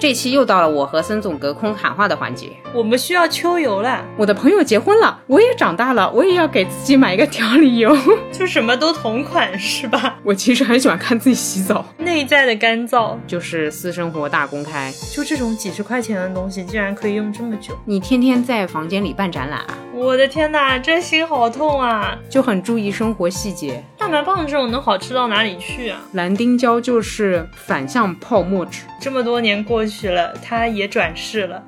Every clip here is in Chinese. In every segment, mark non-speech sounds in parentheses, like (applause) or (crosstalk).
这期又到了我和孙总隔空喊话的环节。我们需要秋游了，我的朋友结婚了，我也长大了，我也要给自己买一个调理油。(laughs) 就什么都同款是吧？我其实很喜欢看自己洗澡，内在的干燥，就是私生活大公开。就这种几十块钱的东西，竟然可以用这么久。你天天在房间里办展览啊？我的天哪，真心好痛啊！就很注意生活细节。大白棒这种能好吃到哪里去啊？蓝丁胶就是反向泡沫纸。这么多年过去了，它也转世了。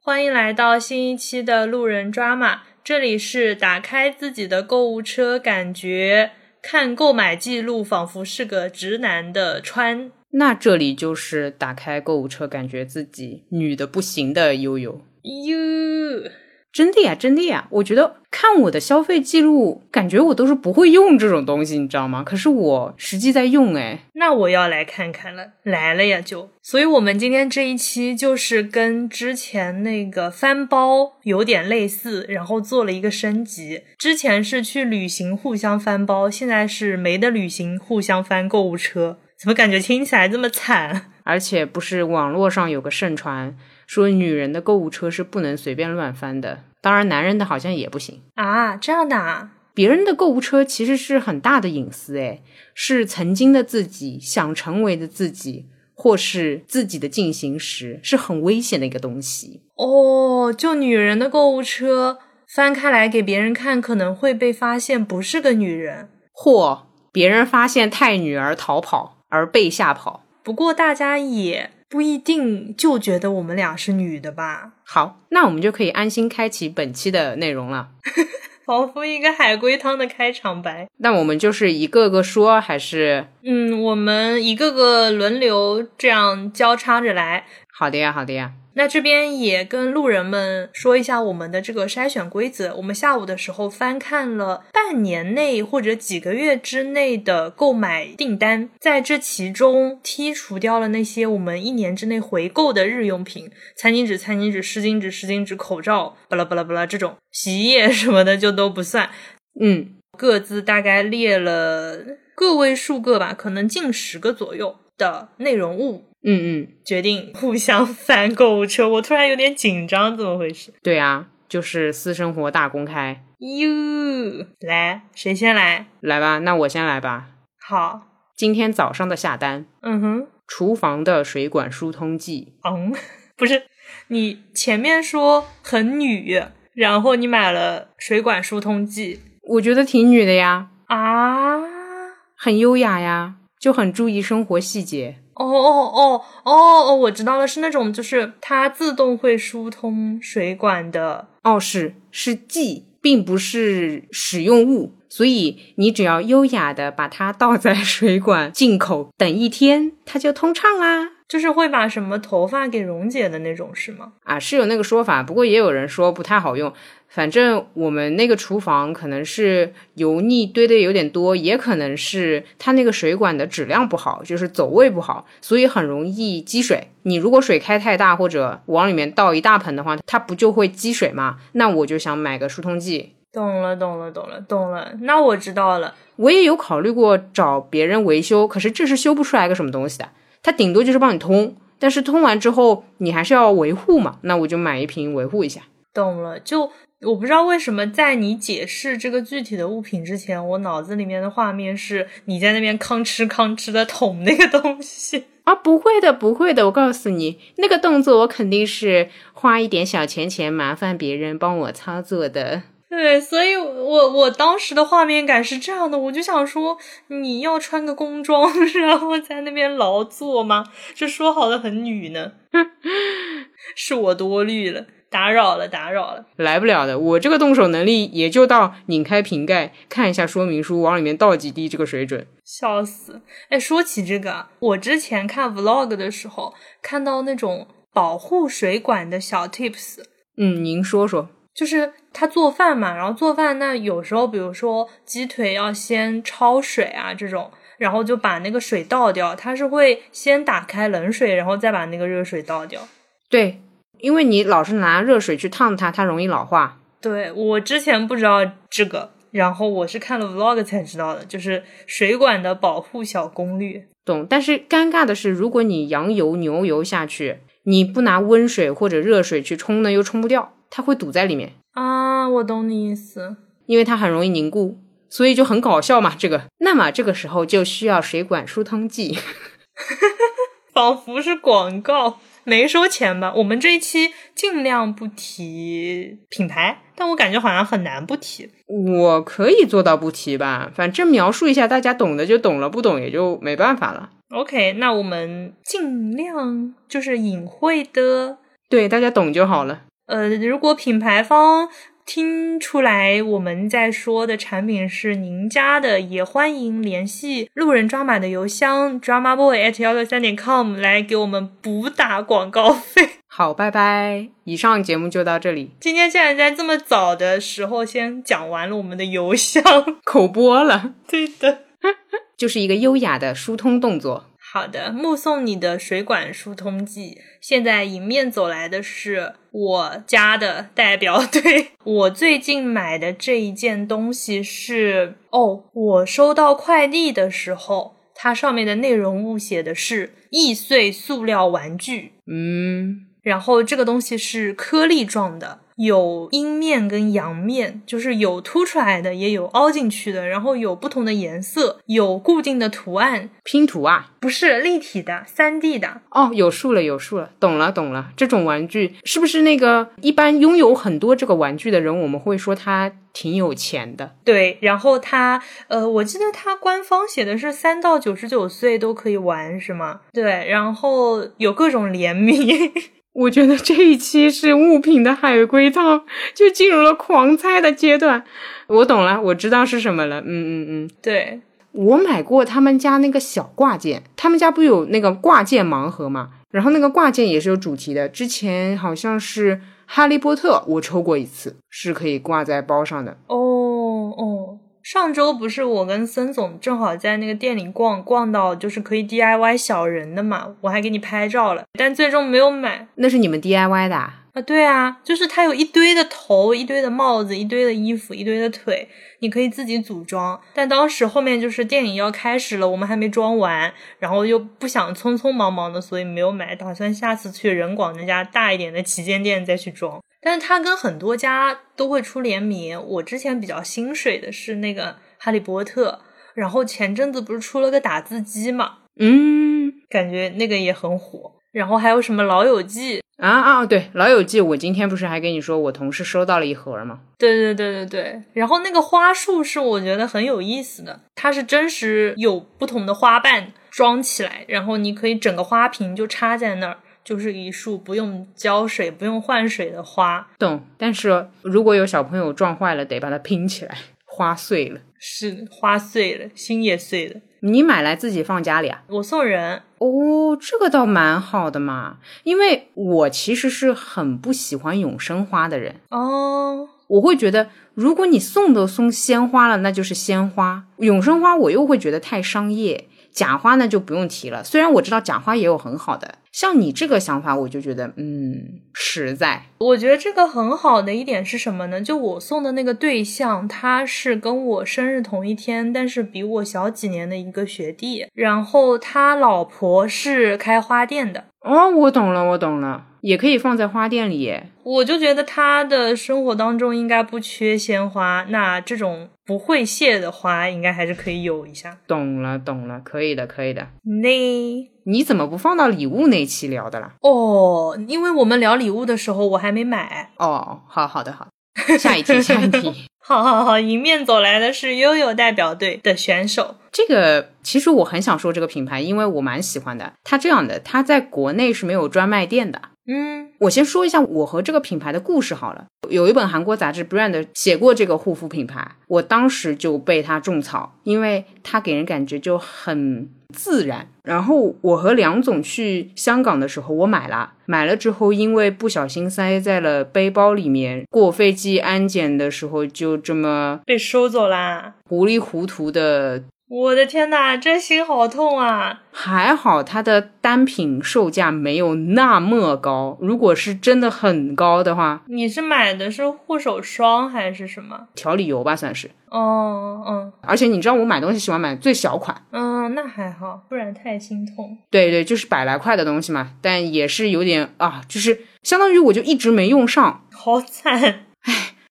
欢迎来到新一期的路人抓马，这里是打开自己的购物车，感觉看购买记录仿佛是个直男的川。那这里就是打开购物车，感觉自己女的不行的悠悠。哟，真的呀，真的呀！我觉得看我的消费记录，感觉我都是不会用这种东西，你知道吗？可是我实际在用，哎，那我要来看看了，来了呀就。所以我们今天这一期就是跟之前那个翻包有点类似，然后做了一个升级。之前是去旅行互相翻包，现在是没得旅行互相翻购物车。怎么感觉听起来这么惨？(laughs) 而且不是网络上有个盛传说女人的购物车是不能随便乱翻的，当然男人的好像也不行啊？这样的啊？别人的购物车其实是很大的隐私，诶，是曾经的自己想成为的自己，或是自己的进行时，是很危险的一个东西哦。就女人的购物车翻开来给别人看，可能会被发现不是个女人，或别人发现太女儿逃跑。而被吓跑，不过大家也不一定就觉得我们俩是女的吧？好，那我们就可以安心开启本期的内容了，(laughs) 仿佛一个海龟汤的开场白。那我们就是一个个说，还是嗯，我们一个个轮流这样交叉着来。好的呀，好的呀。那这边也跟路人们说一下我们的这个筛选规则。我们下午的时候翻看了半年内或者几个月之内的购买订单，在这其中剔除掉了那些我们一年之内回购的日用品，餐巾纸、餐巾纸、湿巾纸、湿巾纸、口罩，巴拉巴拉巴拉这种洗衣液 (laughs) 什么的就都不算。嗯，各自大概列了个位数个吧，可能近十个左右的内容物。嗯嗯，决定互相翻购物车，我突然有点紧张，怎么回事？对啊，就是私生活大公开。哟，来，谁先来？来吧，那我先来吧。好，今天早上的下单，嗯哼，厨房的水管疏通剂。嗯，不是，你前面说很女，然后你买了水管疏通剂，我觉得挺女的呀。啊，很优雅呀，就很注意生活细节。哦哦哦哦哦，我知道了，是那种就是它自动会疏通水管的。哦，是是剂，并不是使用物，所以你只要优雅的把它倒在 (laughs) 水管进口，等一天它就通畅啦。就是会把什么头发给溶解的那种，是吗？啊，是有那个说法，不过也有人说不太好用。反正我们那个厨房可能是油腻堆的有点多，也可能是它那个水管的质量不好，就是走位不好，所以很容易积水。你如果水开太大或者往里面倒一大盆的话，它不就会积水吗？那我就想买个疏通剂。懂了，懂了，懂了，懂了。那我知道了。我也有考虑过找别人维修，可是这是修不出来个什么东西的。它顶多就是帮你通，但是通完之后你还是要维护嘛，那我就买一瓶维护一下。懂了，就我不知道为什么在你解释这个具体的物品之前，我脑子里面的画面是你在那边吭哧吭哧的捅那个东西啊！不会的，不会的，我告诉你，那个动作我肯定是花一点小钱钱，麻烦别人帮我操作的。对，所以我我当时的画面感是这样的，我就想说，你要穿个工装，(laughs) 然后在那边劳作吗？这说好的很女呢？(laughs) 是我多虑了，打扰了，打扰了，来不了的。我这个动手能力也就到拧开瓶盖，看一下说明书，往里面倒几滴这个水准。笑死！哎，说起这个，我之前看 vlog 的时候，看到那种保护水管的小 tips。嗯，您说说。就是他做饭嘛，然后做饭那有时候，比如说鸡腿要先焯水啊这种，然后就把那个水倒掉，他是会先打开冷水，然后再把那个热水倒掉。对，因为你老是拿热水去烫它，它容易老化。对我之前不知道这个，然后我是看了 vlog 才知道的，就是水管的保护小攻略。懂，但是尴尬的是，如果你羊油、牛油下去，你不拿温水或者热水去冲呢，又冲不掉，它会堵在里面啊。我懂你意思，因为它很容易凝固，所以就很搞笑嘛。这个，那么这个时候就需要水管疏通剂，(laughs) 仿佛是广告。没收钱吧？我们这一期尽量不提品牌，但我感觉好像很难不提。我可以做到不提吧，反正描述一下，大家懂的就懂了，不懂也就没办法了。OK，那我们尽量就是隐晦的，对大家懂就好了。呃，如果品牌方。听出来我们在说的产品是您家的，也欢迎联系路人抓马的邮箱 drama boy at 幺六三点 com 来给我们补打广告费。(laughs) 好，拜拜。以上节目就到这里。今天竟然在这么早的时候先讲完了我们的邮箱，(laughs) 口播了。对的，(laughs) 就是一个优雅的疏通动作。好的，目送你的水管疏通剂。现在迎面走来的是我家的代表队。(laughs) 我最近买的这一件东西是哦，我收到快递的时候，它上面的内容物写的是易碎塑料玩具。嗯，然后这个东西是颗粒状的。有阴面跟阳面，就是有凸出来的，也有凹进去的，然后有不同的颜色，有固定的图案，拼图啊？不是立体的，三 D 的。哦，有数了，有数了，懂了，懂了。这种玩具是不是那个一般拥有很多这个玩具的人，我们会说他挺有钱的？对，然后他，呃，我记得他官方写的是三到九十九岁都可以玩，是吗？对，然后有各种联名。我觉得这一期是物品的海龟汤，就进入了狂猜的阶段。我懂了，我知道是什么了。嗯嗯嗯，对我买过他们家那个小挂件，他们家不有那个挂件盲盒嘛？然后那个挂件也是有主题的。之前好像是哈利波特，我抽过一次，是可以挂在包上的。哦哦。上周不是我跟森总正好在那个店里逛逛到，就是可以 DIY 小人的嘛，我还给你拍照了，但最终没有买。那是你们 DIY 的啊？啊，对啊，就是它有一堆的头，一堆的帽子，一堆的衣服，一堆的腿，你可以自己组装。但当时后面就是电影要开始了，我们还没装完，然后又不想匆匆忙忙的，所以没有买，打算下次去人广那家大一点的旗舰店再去装。但是它跟很多家都会出联名。我之前比较心水的是那个哈利波特，然后前阵子不是出了个打字机嘛，嗯，感觉那个也很火。然后还有什么老友记啊啊，对，老友记，我今天不是还跟你说我同事收到了一盒吗？对对对对对。然后那个花束是我觉得很有意思的，它是真实有不同的花瓣装起来，然后你可以整个花瓶就插在那儿。就是一束不用浇水、不用换水的花，懂。但是如果有小朋友撞坏了，得把它拼起来，花碎了，是花碎了，心也碎了。你买来自己放家里啊？我送人。哦，这个倒蛮好的嘛，因为我其实是很不喜欢永生花的人哦。我会觉得，如果你送都送鲜花了，那就是鲜花。永生花我又会觉得太商业。假花呢就不用提了，虽然我知道假花也有很好的，像你这个想法，我就觉得嗯实在。我觉得这个很好的一点是什么呢？就我送的那个对象，他是跟我生日同一天，但是比我小几年的一个学弟，然后他老婆是开花店的。哦，我懂了，我懂了，也可以放在花店里。我就觉得他的生活当中应该不缺鲜花，那这种不会谢的花应该还是可以有一下。懂了，懂了，可以的，可以的。那你怎么不放到礼物那期聊的啦？哦，因为我们聊礼物的时候我还没买。哦，好好的，好，下一题，下一题。(laughs) 好好好，迎面走来的是悠悠代表队的选手。这个其实我很想说这个品牌，因为我蛮喜欢的。它这样的，它在国内是没有专卖店的。嗯，我先说一下我和这个品牌的故事好了。有一本韩国杂志 Brand 写过这个护肤品牌，我当时就被它种草，因为它给人感觉就很自然。然后我和梁总去香港的时候，我买了，买了之后因为不小心塞在了背包里面，过飞机安检的时候就这么被收走啦，糊里糊涂的我的天呐，这心好痛啊！还好它的单品售价没有那么高，如果是真的很高的话，你是买的是护手霜还是什么？调理油吧算是。哦，嗯而且你知道我买东西喜欢买最小款，嗯，那还好，不然太心痛。对对，就是百来块的东西嘛，但也是有点啊，就是相当于我就一直没用上。好惨，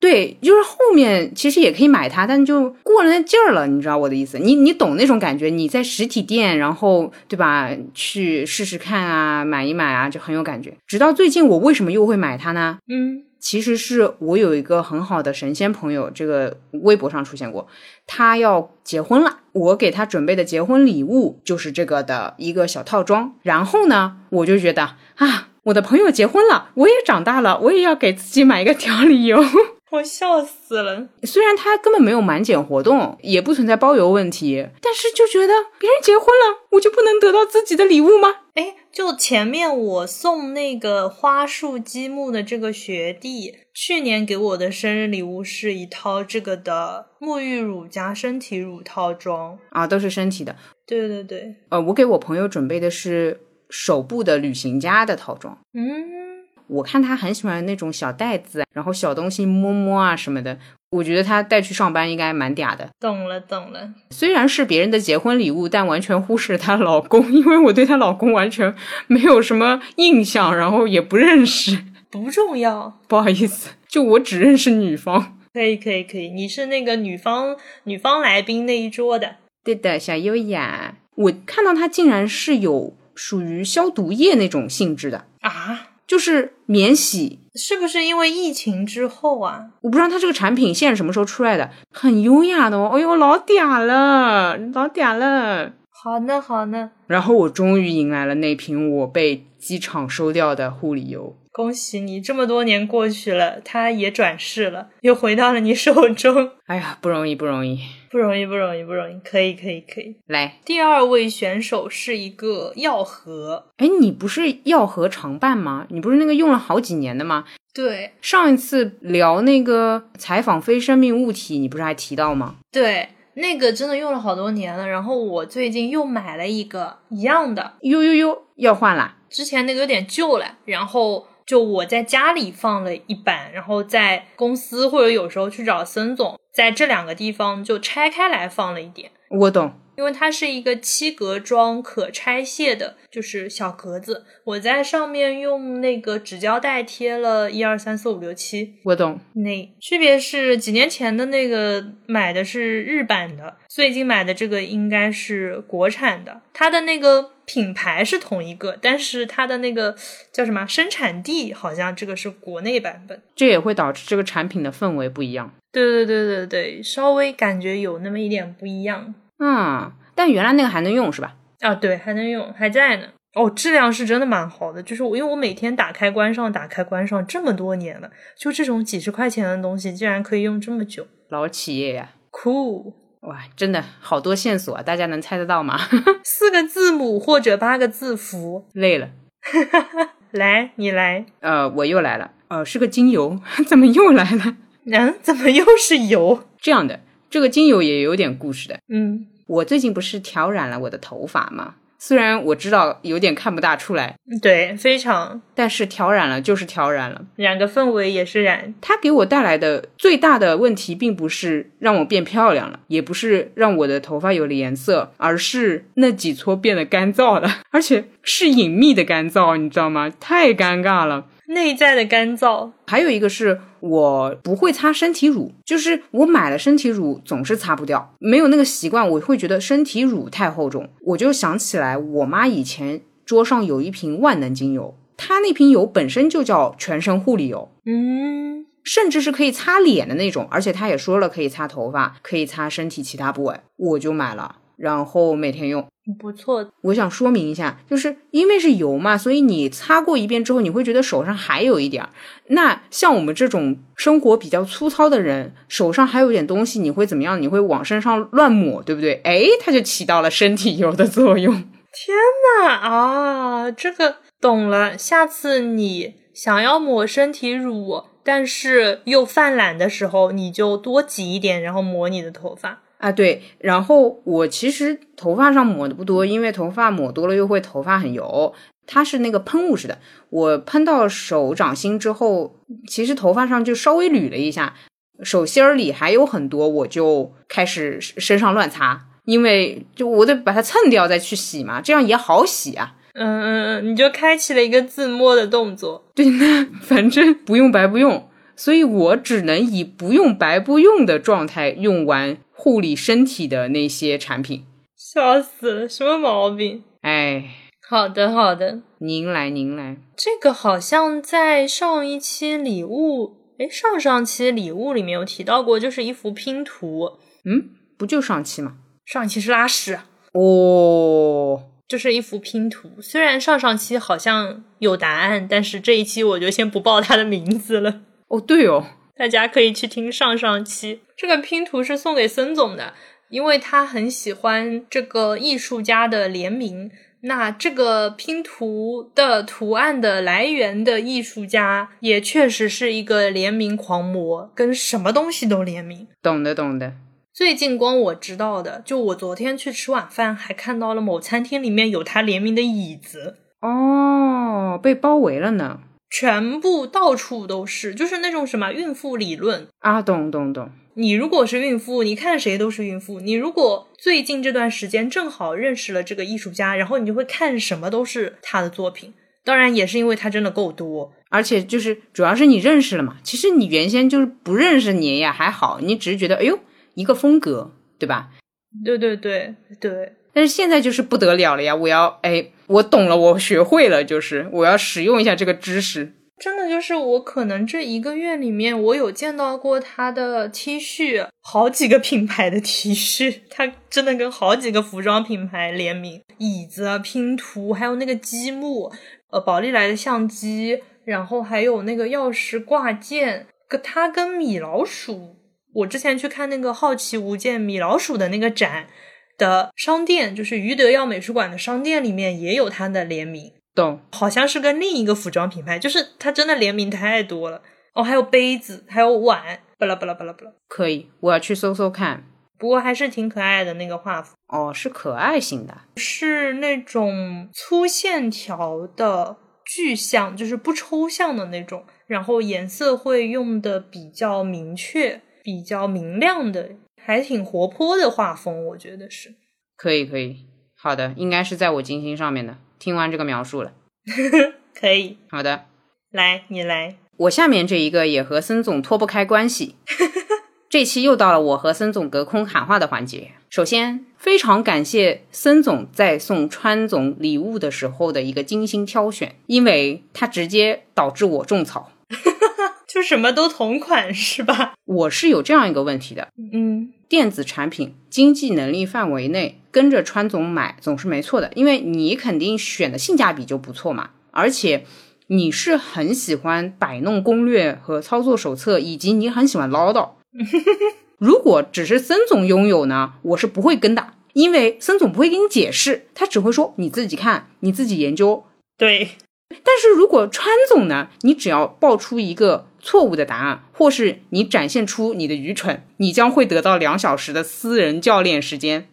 对，就是后面其实也可以买它，但就过了那劲儿了，你知道我的意思？你你懂那种感觉？你在实体店，然后对吧，去试试看啊，买一买啊，就很有感觉。直到最近，我为什么又会买它呢？嗯其实是我有一个很好的神仙朋友，这个微博上出现过，他要结婚了，我给他准备的结婚礼物就是这个的一个小套装。然后呢，我就觉得啊，我的朋友结婚了，我也长大了，我也要给自己买一个调理油。我笑死了。虽然他根本没有满减活动，也不存在包邮问题，但是就觉得别人结婚了，我就不能得到自己的礼物吗？哎，就前面我送那个花束积木的这个学弟，去年给我的生日礼物是一套这个的沐浴乳加身体乳套装。啊，都是身体的。对对对，呃，我给我朋友准备的是手部的旅行家的套装。嗯，我看他很喜欢那种小袋子，然后小东西摸摸啊什么的。我觉得他带去上班应该蛮嗲的。懂了懂了。虽然是别人的结婚礼物，但完全忽视了她老公，因为我对她老公完全没有什么印象，然后也不认识。不重要，不好意思，就我只认识女方。可以可以可以，你是那个女方女方来宾那一桌的。对的，小优雅，我看到它竟然是有属于消毒液那种性质的，啊，就是免洗。是不是因为疫情之后啊？我不知道它这个产品线什么时候出来的，很优雅的哦。哎呦，老嗲了，老嗲了。好呢好呢，然后我终于迎来了那瓶我被机场收掉的护理油。恭喜你，这么多年过去了，它也转世了，又回到了你手中，哎呀，不容易，不容易。不容易不容易不容易，可以可以可以。来，第二位选手是一个药盒，哎，你不是药盒常伴吗？你不是那个用了好几年的吗？对上一次聊那个采访非生命物体，你不是还提到吗？对，那个真的用了好多年了，然后我最近又买了一个一样的，呦呦呦，要换啦！之前那个有点旧了，然后就我在家里放了一版，然后在公司或者有时候去找孙总，在这两个地方就拆开来放了一点。我懂，因为它是一个七格装可拆卸的，就是小格子。我在上面用那个纸胶带贴了一二三四五六七，我懂。那区别是几年前的那个买的是日版的，最近买的这个应该是国产的。它的那个品牌是同一个，但是它的那个叫什么生产地好像这个是国内版本。这也会导致这个产品的氛围不一样。对对对对对，稍微感觉有那么一点不一样嗯，但原来那个还能用是吧？啊。对，还能用，还在呢。哦，质量是真的蛮好的，就是我因为我每天打开关上打开关上这么多年了，就这种几十块钱的东西竟然可以用这么久，老企业呀，cool，！哇，真的好多线索啊！大家能猜得到吗？(laughs) 四个字母或者八个字符，累了。(laughs) 来，你来。呃，我又来了。呃，是个精油，(laughs) 怎么又来了？嗯，怎么又是油？这样的，这个精油也有点故事的。嗯，我最近不是调染了我的头发吗？虽然我知道有点看不大出来，对，非常但是调染了就是调染了。染个氛围也是染，它给我带来的最大的问题，并不是让我变漂亮了，也不是让我的头发有了颜色，而是那几撮变得干燥了，而且是隐秘的干燥，你知道吗？太尴尬了。内在的干燥。还有一个是我不会擦身体乳，就是我买了身体乳总是擦不掉，没有那个习惯，我会觉得身体乳太厚重。我就想起来，我妈以前桌上有一瓶万能精油，它那瓶油本身就叫全身护理油，嗯，甚至是可以擦脸的那种，而且她也说了可以擦头发，可以擦身体其他部位，我就买了，然后每天用。不错。我想说明一下，就是因为是油嘛，所以你擦过一遍之后，你会觉得手上还有一点儿。那像我们这种生活比较粗糙的人，手上还有点东西，你会怎么样？你会往身上乱抹，对不对？哎，它就起到了身体油的作用。(laughs) 天哪啊，这个懂了。下次你想要抹身体乳，但是又犯懒的时候，你就多挤一点，然后抹你的头发。啊，对，然后我其实头发上抹的不多，因为头发抹多了又会头发很油。它是那个喷雾式的，我喷到手掌心之后，其实头发上就稍微捋了一下，手心儿里还有很多，我就开始身上乱擦，因为就我得把它蹭掉再去洗嘛，这样也好洗啊。嗯嗯嗯，你就开启了一个自摸的动作。对，那反正不用白不用，所以我只能以不用白不用的状态用完护理身体的那些产品。笑死了，什么毛病？哎，好的好的，您来您来，这个好像在上一期礼物，哎，上上期礼物里面有提到过，就是一幅拼图。嗯，不就上期吗？上一期是拉屎，哦，就是一幅拼图。虽然上上期好像有答案，但是这一期我就先不报它的名字了。哦，对哦，大家可以去听上上期。这个拼图是送给孙总的，因为他很喜欢这个艺术家的联名。那这个拼图的图案的来源的艺术家也确实是一个联名狂魔，跟什么东西都联名。懂的懂的。最近光我知道的，就我昨天去吃晚饭，还看到了某餐厅里面有他联名的椅子，哦，被包围了呢。全部到处都是，就是那种什么孕妇理论。啊，懂懂懂。你如果是孕妇，你看谁都是孕妇。你如果最近这段时间正好认识了这个艺术家，然后你就会看什么都是他的作品。当然，也是因为他真的够多，而且就是主要是你认识了嘛。其实你原先就是不认识你也还好，你只是觉得哎呦一个风格，对吧？对对对对。但是现在就是不得了了呀！我要哎，我懂了，我学会了，就是我要使用一下这个知识。真的就是我可能这一个月里面，我有见到过他的 T 恤，好几个品牌的 T 恤，(laughs) 他真的跟好几个服装品牌联名，椅子啊、拼图，还有那个积木，呃，宝丽来的相机，然后还有那个钥匙挂件，跟他跟米老鼠，我之前去看那个好奇无间米老鼠的那个展的商店，就是余德耀美术馆的商店里面也有它的联名。懂，好像是跟另一个服装品牌，就是它真的联名太多了。哦，还有杯子，还有碗，巴拉巴拉巴拉巴拉，可以，我要去搜搜看。不过还是挺可爱的那个画幅。哦，是可爱型的，是那种粗线条的具象，就是不抽象的那种，然后颜色会用的比较明确，比较明亮的，还挺活泼的画风，我觉得是可以可以，好的，应该是在我金星上面的。听完这个描述了，(laughs) 可以，好的，来你来，我下面这一个也和森总脱不开关系。(laughs) 这期又到了我和森总隔空喊话的环节。首先，非常感谢森总在送川总礼物的时候的一个精心挑选，因为他直接导致我种草，(laughs) 就什么都同款是吧？我是有这样一个问题的，嗯，电子产品经济能力范围内。跟着川总买总是没错的，因为你肯定选的性价比就不错嘛，而且你是很喜欢摆弄攻略和操作手册，以及你很喜欢唠叨。(laughs) 如果只是森总拥有呢，我是不会跟的，因为森总不会给你解释，他只会说你自己看，你自己研究。对，但是如果川总呢，你只要报出一个。错误的答案，或是你展现出你的愚蠢，你将会得到两小时的私人教练时间。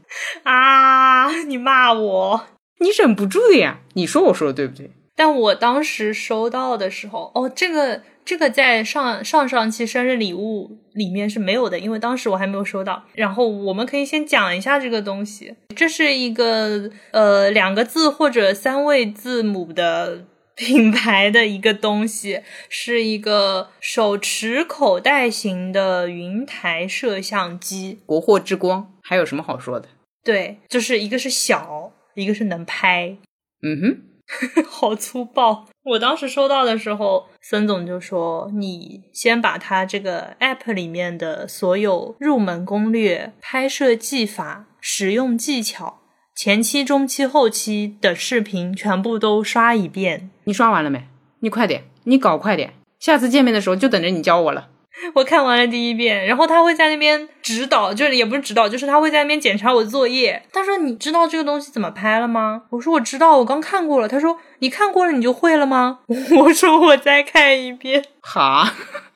啊！你骂我，你忍不住的呀！你说我说的对不对？但我当时收到的时候，哦，这个这个在上上上期生日礼物里面是没有的，因为当时我还没有收到。然后我们可以先讲一下这个东西，这是一个呃两个字或者三位字母的。(laughs) 品牌的一个东西是一个手持口袋型的云台摄像机，国货之光，还有什么好说的？对，就是一个是小，一个是能拍。嗯哼，(laughs) 好粗暴。我当时收到的时候，孙总就说：“你先把它这个 app 里面的所有入门攻略、拍摄技法、使用技巧。”前期、中期、后期的视频全部都刷一遍。你刷完了没？你快点，你搞快点。下次见面的时候就等着你教我了。(laughs) 我看完了第一遍，然后他会在那边指导，就是也不是指导，就是他会在那边检查我的作业。他说：“你知道这个东西怎么拍了吗？”我说：“我知道，我刚看过了。”他说：“你看过了，你就会了吗？” (laughs) 我说：“我再看一遍。”好，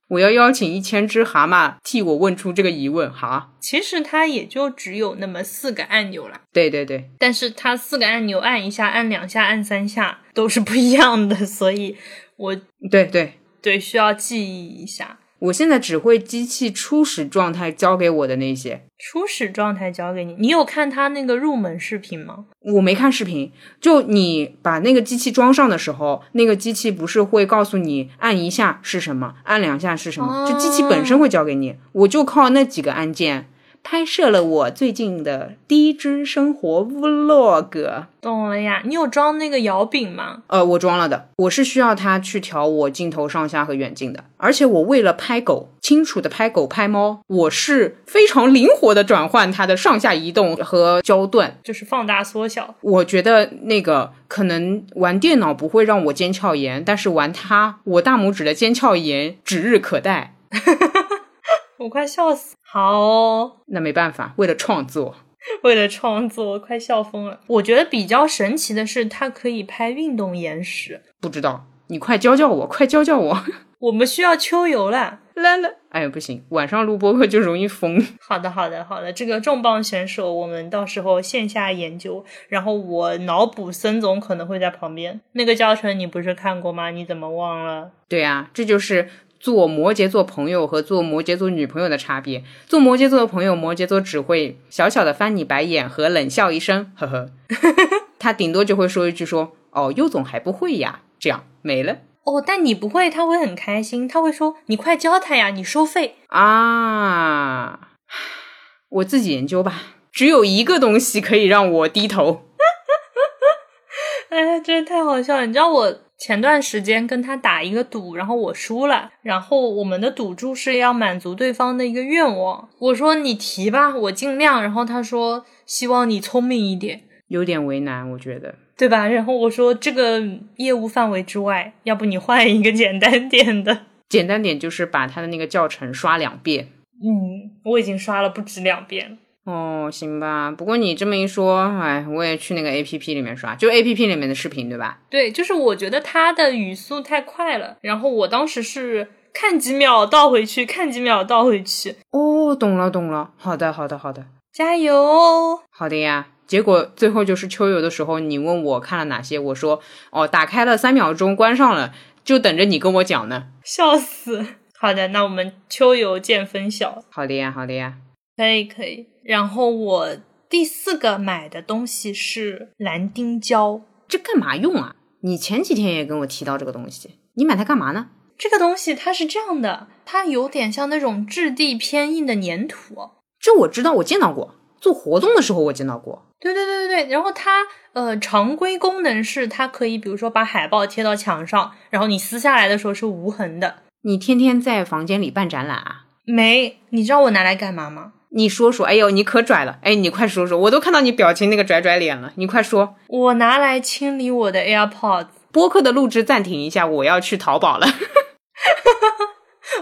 我要邀请一千只蛤蟆替我问出这个疑问，哈。其实它也就只有那么四个按钮啦，对对对，但是它四个按钮按一下、按两下、按三下都是不一样的，所以我对对，对需要记忆一下。我现在只会机器初始状态教给我的那些，初始状态交给你，你有看他那个入门视频吗？我没看视频。就你把那个机器装上的时候，那个机器不是会告诉你按一下是什么，按两下是什么，就机器本身会教给你。我就靠那几个按键拍摄了我最近的第一支生活 vlog。懂了呀，你有装那个摇柄吗？呃，我装了的，我是需要它去调我镜头上下和远近的，而且我为了拍狗，清楚的拍狗拍猫，我是非常灵活的转换它的上下移动和焦段。就是放大缩小。我觉得那个可能玩电脑不会让我尖鞘炎，但是玩它，我大拇指的尖鞘炎指日可待。(laughs) 我快笑死！好哦、那没办法，为了创作，(laughs) 为了创作，我快笑疯了。我觉得比较神奇的是，它可以拍运动延时。不知道你快教教我，快教教我。(laughs) 我们需要秋游了。来了，哎呀不行，晚上录播客就容易疯。(laughs) 好的，好的，好的。这个重磅选手，我们到时候线下研究，然后我脑补森总可能会在旁边。那个教程你不是看过吗？你怎么忘了？对啊，这就是做摩羯座朋友和做摩羯座女朋友的差别。做摩羯座的朋友，摩羯座只会小小的翻你白眼和冷笑一声，呵呵。(laughs) 他顶多就会说一句说，哦，优总还不会呀，这样没了。哦，但你不会，他会很开心，他会说：“你快教他呀，你收费。啊，(sighs) 我自己研究吧。只有一个东西可以让我低头，” (laughs) 哎，真是太好笑了！你知道我前段时间跟他打一个赌，然后我输了，然后我们的赌注是要满足对方的一个愿望。我说你提吧，我尽量。然后他说希望你聪明一点，有点为难，我觉得。对吧？然后我说这个业务范围之外，要不你换一个简单点的。简单点就是把他的那个教程刷两遍。嗯，我已经刷了不止两遍了。哦，行吧。不过你这么一说，哎，我也去那个 A P P 里面刷，就 A P P 里面的视频，对吧？对，就是我觉得他的语速太快了，然后我当时是看几秒倒回去，看几秒倒回去。哦，懂了，懂了。好的，好的，好的，加油哦！好的呀。结果最后就是秋游的时候，你问我看了哪些，我说哦，打开了三秒钟，关上了，就等着你跟我讲呢。笑死！好的，那我们秋游见分晓。好的呀，好的呀。可以，可以。然后我第四个买的东西是蓝丁胶，这干嘛用啊？你前几天也跟我提到这个东西，你买它干嘛呢？这个东西它是这样的，它有点像那种质地偏硬的粘土。这我知道，我见到过，做活动的时候我见到过。对对对对对，然后它呃常规功能是它可以比如说把海报贴到墙上，然后你撕下来的时候是无痕的。你天天在房间里办展览啊？没，你知道我拿来干嘛吗？你说说，哎呦，你可拽了，哎，你快说说，我都看到你表情那个拽拽脸了，你快说。我拿来清理我的 AirPods。播客的录制暂停一下，我要去淘宝了。(laughs)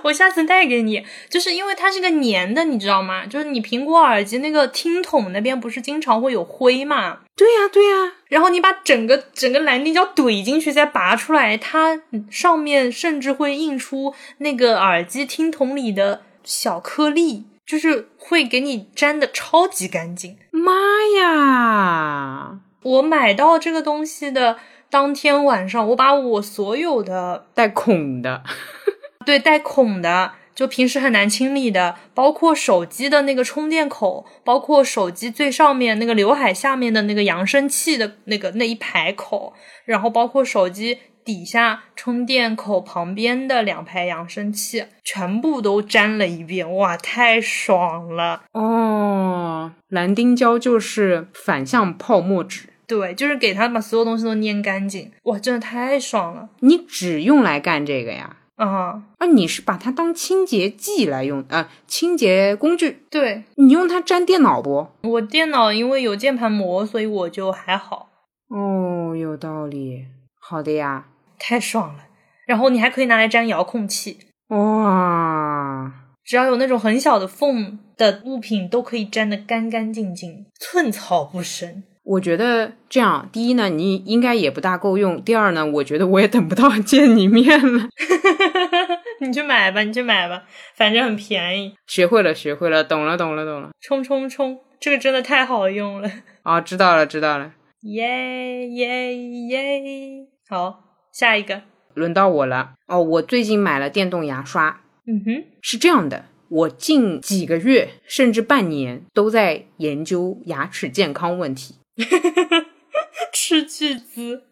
我下次带给你，就是因为它是个粘的，你知道吗？就是你苹果耳机那个听筒那边不是经常会有灰嘛？对呀、对呀、然后你把整个整个蓝丁胶怼进去再拔出来，它上面甚至会印出那个耳机听筒里的小颗粒，就是会给你粘的超级干净。妈呀！我买到这个东西的当天晚上，我把我所有的带孔的，(laughs) 对带孔的，就平时很难清理的，包括手机的那个充电口，包括手机最上面那个刘海下面的那个扬声器的那个那一排口，然后包括手机底下充电口旁边的两排扬声器，全部都粘了一遍，哇，太爽了！哦，蓝丁胶就是反向泡沫纸，对，就是给它把所有东西都粘干净，哇，真的太爽了你只用来干这个呀？啊！啊，你是把它当清洁剂来用啊、清洁工具，对你用它粘电脑不？我电脑因为有键盘膜，所以我就还好，哦，有道理。好的呀，太爽了。然后你还可以拿来粘遥控器，哇，只要有那种很小的缝的物品，都可以粘得干干净净，寸草不生。我觉得这样，第一呢，你应该也不大够用；第二呢，我觉得我也等不到见你面了。(laughs) 你去买吧，你去买吧，反正很便宜。学会了，学会了，懂了，懂了，懂了。冲冲冲！这个真的太好用了。啊，知道了，知道了。耶耶耶！好，下一个。轮到我了。哦，我最近买了电动牙刷。嗯哼，是这样的，我近几个月甚至半年都在研究牙齿健康问题。(laughs) 吃巨资，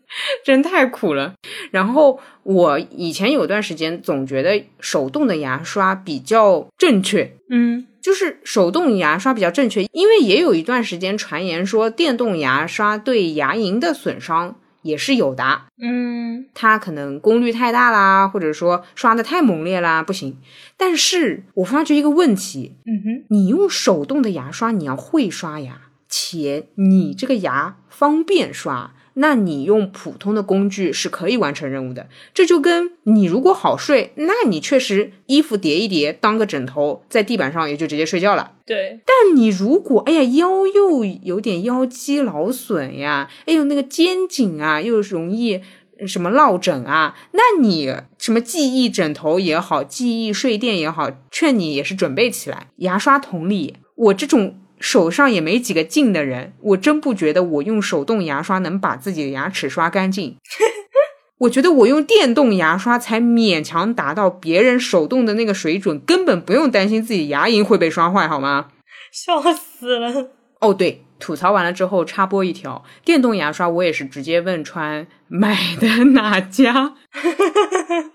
真太苦了。然后我以前有段时间总觉得手动的牙刷比较正确，嗯，就是手动牙刷比较正确，因为也有一段时间传言说电动牙刷对牙龈的损伤也是有的，嗯，它可能功率太大啦，或者说刷的太猛烈啦，不行。但是我发觉一个问题，嗯哼，你用手动的牙刷，你要会刷牙。且你这个牙方便刷，那你用普通的工具是可以完成任务的。这就跟你如果好睡，那你确实衣服叠一叠当个枕头，在地板上也就直接睡觉了。对，但你如果哎呀腰又有点腰肌劳损呀，哎呦那个肩颈啊又容易什么落枕啊，那你什么记忆枕头也好，记忆睡垫也好，劝你也是准备起来。牙刷同理，我这种。手上也没几个劲的人，我真不觉得我用手动牙刷能把自己的牙齿刷干净。(laughs) 我觉得我用电动牙刷才勉强达到别人手动的那个水准，根本不用担心自己牙龈会被刷坏，好吗？笑死了！哦，对，吐槽完了之后插播一条，电动牙刷我也是直接问川买的哪家。(laughs)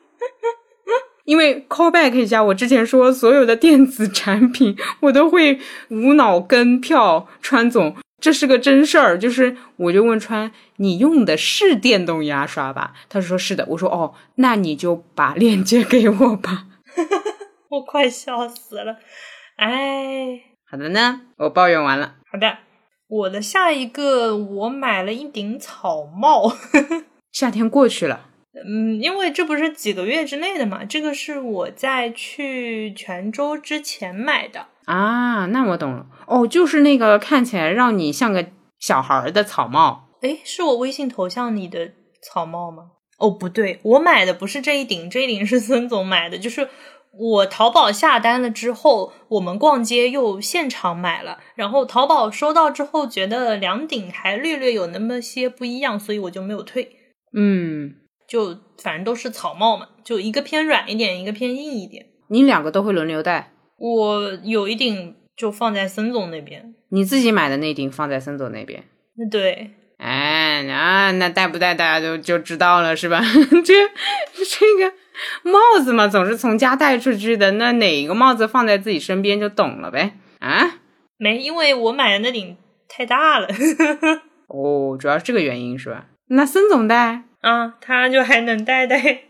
因为 callback 一下，我之前说所有的电子产品，我都会无脑跟票。川总，这是个真事儿。就是我就问川，你用的是电动牙刷吧？他说是的。我说哦，那你就把链接给我吧。(laughs) 我快笑死了。哎，好的呢，我抱怨完了。好的，我的下一个，我买了一顶草帽。(laughs) 夏天过去了。嗯，因为这不是几个月之内的嘛，这个是我在去泉州之前买的啊。那我懂了，哦，就是那个看起来让你像个小孩的草帽。诶，是我微信头像里的草帽吗？哦，不对，我买的不是这一顶，这一顶是孙总买的。就是我淘宝下单了之后，我们逛街又现场买了，然后淘宝收到之后觉得两顶还略略有那么些不一样，所以我就没有退。嗯。就反正都是草帽嘛，就一个偏软一点，一个偏硬一点。你两个都会轮流戴？我有一顶就放在森总那边，你自己买的那顶放在森总那边。对，哎，那那戴不戴大家就就知道了是吧？(laughs) 这这个帽子嘛，总是从家带出去的，那哪一个帽子放在自己身边就懂了呗？啊？没，因为我买的那顶太大了。(laughs) 哦，主要是这个原因是吧？那森总戴？啊，他就还能带带，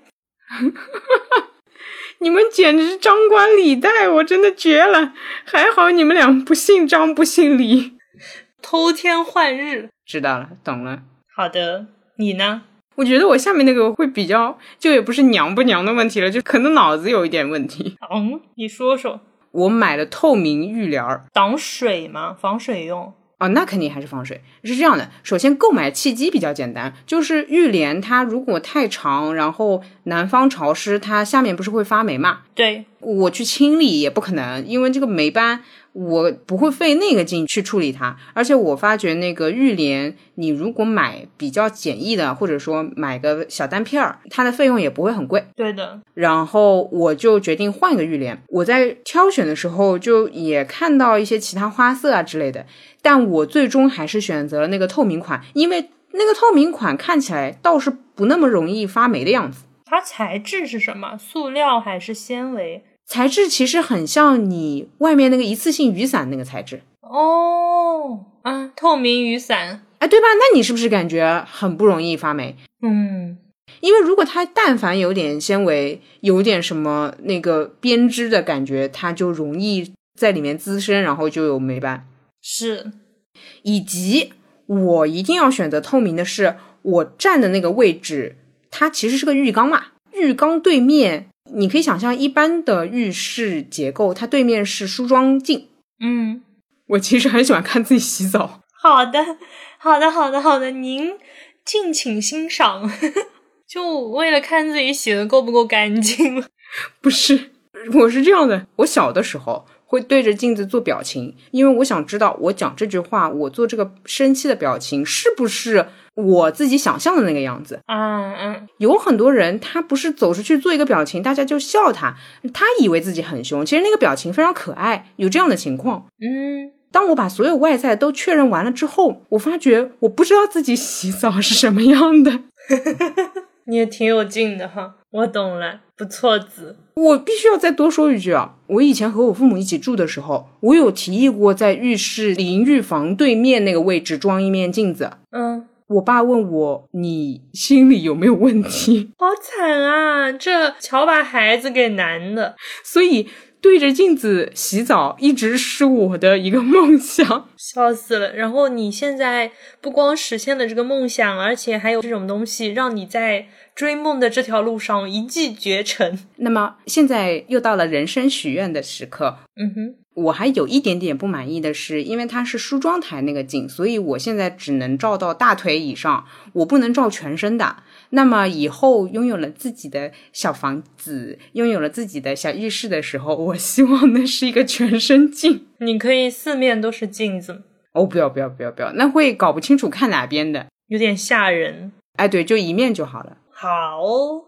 (laughs) 你们简直是张冠李戴，我真的绝了！还好你们俩不姓张不姓李，(laughs) 偷天换日。知道了，懂了。好的，你呢？我觉得我下面那个会比较，就也不是娘不娘的问题了，就可能脑子有一点问题。嗯，你说说。我买了透明浴帘儿，挡水吗？防水用。哦，那肯定还是防水。是这样的，首先购买契机比较简单，就是浴帘它如果太长，然后南方潮湿，它下面不是会发霉嘛？对，我去清理也不可能，因为这个霉斑。我不会费那个劲去处理它，而且我发觉那个浴帘，你如果买比较简易的，或者说买个小单片儿，它的费用也不会很贵。对的。然后我就决定换一个浴帘。我在挑选的时候就也看到一些其他花色啊之类的，但我最终还是选择了那个透明款，因为那个透明款看起来倒是不那么容易发霉的样子。它材质是什么？塑料还是纤维？材质其实很像你外面那个一次性雨伞那个材质哦，啊，透明雨伞，哎，对吧？那你是不是感觉很不容易发霉？嗯，因为如果它但凡有点纤维，有点什么那个编织的感觉，它就容易在里面滋生，然后就有霉斑。是，以及我一定要选择透明的，是我站的那个位置，它其实是个浴缸嘛，浴缸对面。你可以想象一般的浴室结构，它对面是梳妆镜。嗯，我其实很喜欢看自己洗澡。好的，好的，好的，好的，您敬请欣赏。(laughs) 就为了看自己洗的够不够干净。不是，我是这样的，我小的时候会对着镜子做表情，因为我想知道我讲这句话，我做这个生气的表情是不是我自己想象的那个样子。嗯嗯，有很多人他不是走出去做一个表情，大家就笑他，他以为自己很凶，其实那个表情非常可爱，有这样的情况。嗯，当我把所有外在都确认完了之后，我发觉我不知道自己洗澡是什么样的。(laughs) 你也挺有劲的哈，我懂了，不错子。我必须要再多说一句啊！我以前和我父母一起住的时候，我有提议过在浴室淋浴房对面那个位置装一面镜子。嗯，我爸问我：“你心里有没有问题 (laughs) 好惨啊！这瞧把孩子给难的。？”所以对着镜子洗澡一直是我的一个梦想。(laughs) 笑死了！然后你现在不光实现了这个梦想，而且还有这种东西让你在追梦的这条路上一骑绝尘。那么现在又到了人生许愿的时刻，嗯哼，我还有一点点不满意的是，因为它是梳妆台那个镜，所以我现在只能照到大腿以上，我不能照全身的。那么以后拥有了自己的小房子，拥有了自己的小浴室的时候，我希望那是一个全身镜。你可以四面都是镜子，哦，不要不要不要不要，那会搞不清楚看哪边的。有点吓人。哎，对，就一面就好了。好哦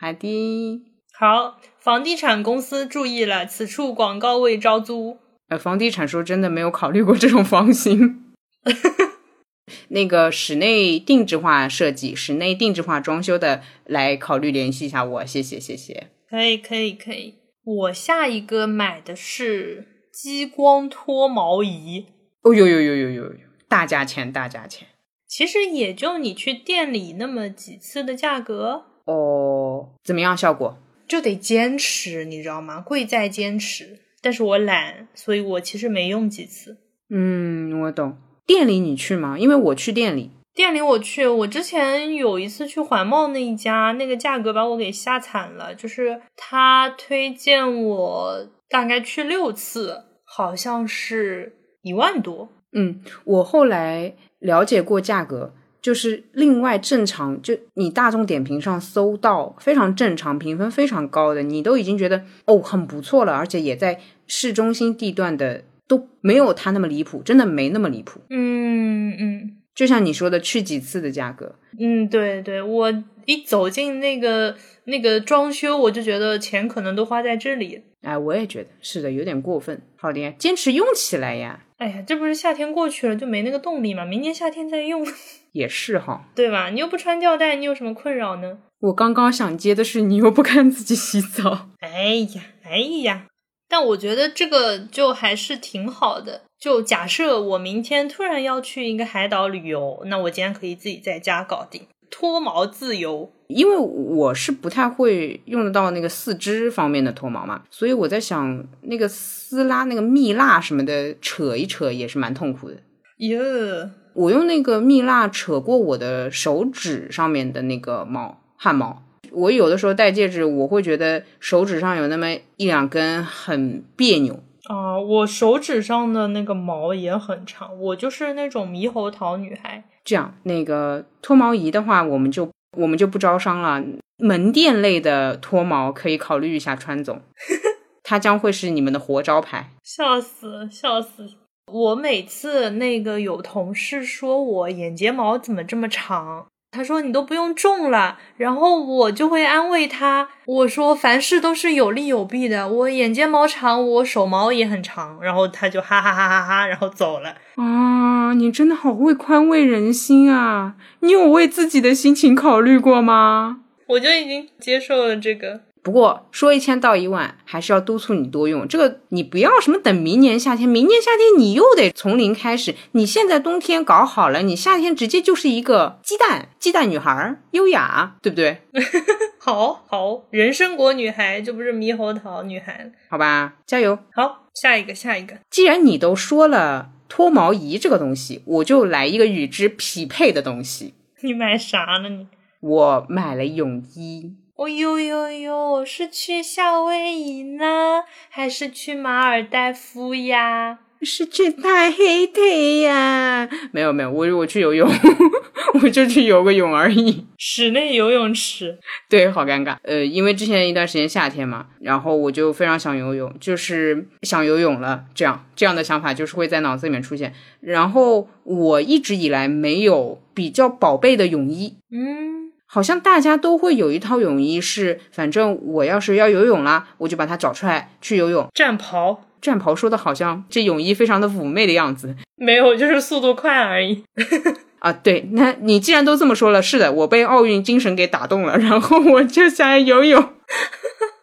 好的，好，房地产公司注意了，此处广告未招租。呃，房地产说真的没有考虑过这种房型。(laughs) 那个室内定制化设计、室内定制化装修的，来考虑联系一下我，谢谢谢谢。可以，可以，可以。我下一个买的是激光脱毛仪，哦呦呦呦呦呦呦，大价钱大价钱其实也就你去店里那么几次的价格，哦，怎么样效果？就得坚持，你知道吗？贵在坚持。但是我懒，所以我其实没用几次。嗯，我懂。店里你去吗？因为我去店里。店里我去，我之前有一次去环贸那一家，那个价格把我给吓惨了。就是他推荐我大概去六次，好像是一万多。嗯，我后来了解过价格，就是另外正常，就你大众点评上搜到非常正常、评分非常高的，你都已经觉得哦很不错了，而且也在市中心地段的都没有它那么离谱，真的没那么离谱。嗯嗯就像你说的，去几次的价格，嗯，对对，我一走进那个那个装修，我就觉得钱可能都花在这里。哎，我也觉得是的，有点过分。好的呀，坚持用起来呀，哎呀，这不是夏天过去了就没那个动力嘛？明年夏天再用，(laughs) 也是哈。对吧？你又不穿吊带，你有什么困扰呢？我刚刚想接的是，你又不看自己洗澡。(laughs) 哎呀，哎呀！但我觉得这个就还是挺好的。就假设我明天突然要去一个海岛旅游，那我今天可以自己在家搞定，脱毛自由。因为我是不太会用得到那个四肢方面的脱毛嘛，所以我在想，那个撕拉、那个蜜蜡什么的，扯一扯也是蛮痛苦的。哟，我用那个蜜蜡扯过我的手指上面的那个毛汗毛。我有的时候戴戒指，我会觉得手指上有那么一两根很别扭。啊，我手指上的那个毛也很长，我就是那种猕猴桃女孩。这样，那个脱毛仪的话，我们就我们就不招商了。门店类的脱毛可以考虑一下川总，(laughs) 他将会是你们的活招牌。笑死，笑死！我每次那个有同事说我眼睫毛怎么这么长，他说你都不用种了，然后我就会安慰他，我说凡事都是有利有弊的，我眼睫毛长，我手毛也很长，然后他就哈哈哈哈哈，然后走了。啊，你真的好会宽慰人心啊！你有为自己的心情考虑过吗？我就已经接受了这个。不过说一千道一万，还是要督促你多用。这个你不要什么等明年夏天，明年夏天你又得从零开始。你现在冬天搞好了，你夏天直接就是一个鸡蛋，鸡蛋女孩儿，优雅，对不对？(laughs) 好好，人参果女孩就不是猕猴桃女孩了。好吧，加油！好，下一个，下一个。既然你都说了脱毛仪这个东西，我就来一个与之匹配的东西。你买啥呢你？我买了泳衣。哦呦呦呦，是去夏威夷呢，还是去马尔代夫呀？是去太黑腿呀！没有没有，我我去游泳，(laughs) 我就去游个泳而已。室内游泳池，对，好尴尬。呃，因为之前一段时间夏天嘛，然后我就非常想游泳，就是想游泳了。这样这样的想法就是会在脑子里面出现。然后我一直以来没有比较宝贝的泳衣，嗯，好像大家都会有一套泳衣，是反正我要是要游泳啦，我就把它找出来去游泳。战袍战袍说的好像这泳衣非常的妩媚的样子。没有，就是速度快而已。(laughs) 啊，对，那你既然都这么说了，是的，我被奥运精神给打动了，然后我就想游泳，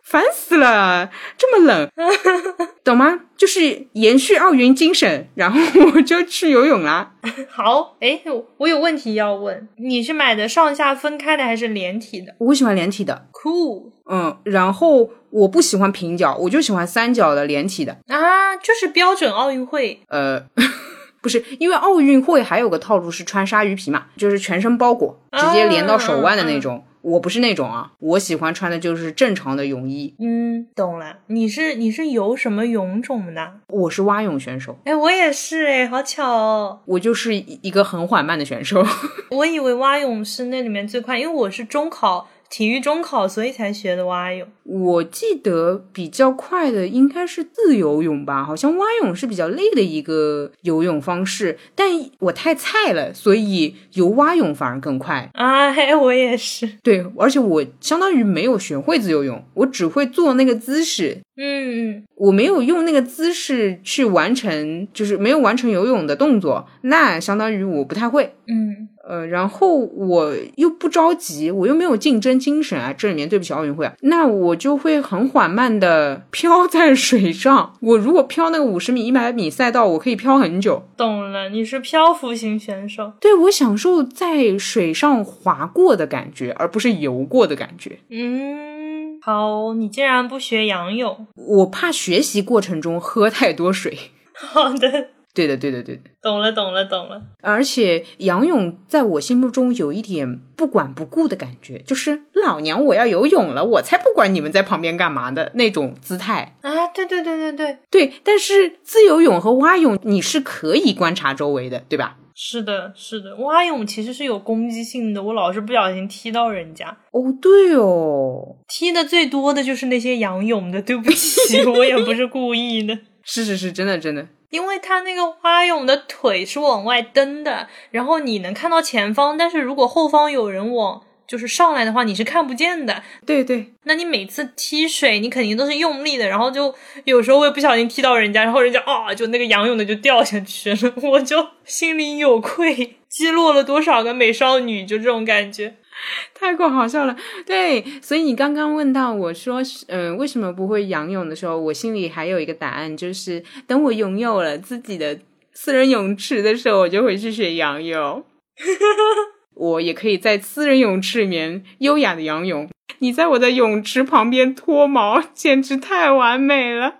烦死了，这么冷，(laughs) 懂吗？就是延续奥运精神，然后我就去游泳啦。(laughs) 好，哎，我有问题要问，你是买的上下分开的还是连体的我喜欢连体的，？Cool 嗯，然后我不喜欢平角，我就喜欢三角的连体的。啊，就是标准奥运会。呃，(laughs) 不是，因为奥运会还有个套路是穿鲨鱼皮嘛，就是全身包裹，直接连到手腕的那种。我不是那种啊，我喜欢穿的就是正常的泳衣。嗯，懂了。你是你是游什么泳种的？我是蛙泳选手，哎，我也是哎，好巧哦。我就是一一个很缓慢的选手。(laughs) 我以为蛙泳是那里面最快，因为我是中考体育中考，所以才学的蛙泳。我记得比较快的应该是自由泳吧，好像蛙泳是比较累的一个游泳方式，但我太菜了，所以游蛙泳反而更快。啊，嘿，我也是。对，而且我相当于没有学会自由泳，我只会做那个姿势，嗯嗯，我没有用那个姿势去完成，就是没有完成游泳的动作，那相当于我不太会。嗯，呃，然后我又不着急，我又没有竞争精神啊，这里面对不起奥运会啊，那我就会很缓慢的飘在水上。我如果飘那个五十米、一百米赛道，我可以飘很久。懂了，你是漂浮型选手。对我享受在水上划过的感觉，而不是游过的感觉。嗯，好，你竟然不学仰泳？我怕学习过程中喝太多水。好的，对的，对的，对的。懂了，懂了，懂了。而且仰泳在我心目中有一点不管不顾的感觉，就是老娘我要游泳了，我才不管你们在旁边干嘛的那种姿态。啊，对对对对对，对，但是自由泳和蛙泳你是可以观察周围的，对吧？是的，是的，蛙泳其实是有攻击性的，我老是不小心踢到人家，哦，对哦，踢的最多的就是那些仰泳的，对不起，(laughs) 我也不是故意的。是是是，真的真的。因为他那个蛙泳的腿是往外蹬的，然后你能看到前方，但是如果后方有人往就是上来的话，你是看不见的。对对，那你每次踢水，你肯定都是用力的，然后就有时候会不小心踢到人家，然后人家啊，就那个仰泳的就掉下去了，(laughs) 我就心里有愧，击落了多少个美少女，就这种感觉。(laughs) 太过好笑了。对，所以你刚刚问到我说，嗯、为什么不会仰泳的时候，我心里还有一个答案，就是等我拥有了自己的私人泳池的时候，我就会去学仰泳。(laughs) 我也可以在私人泳池里面优雅的仰泳。你在我的泳池旁边脱毛，简直太完美了。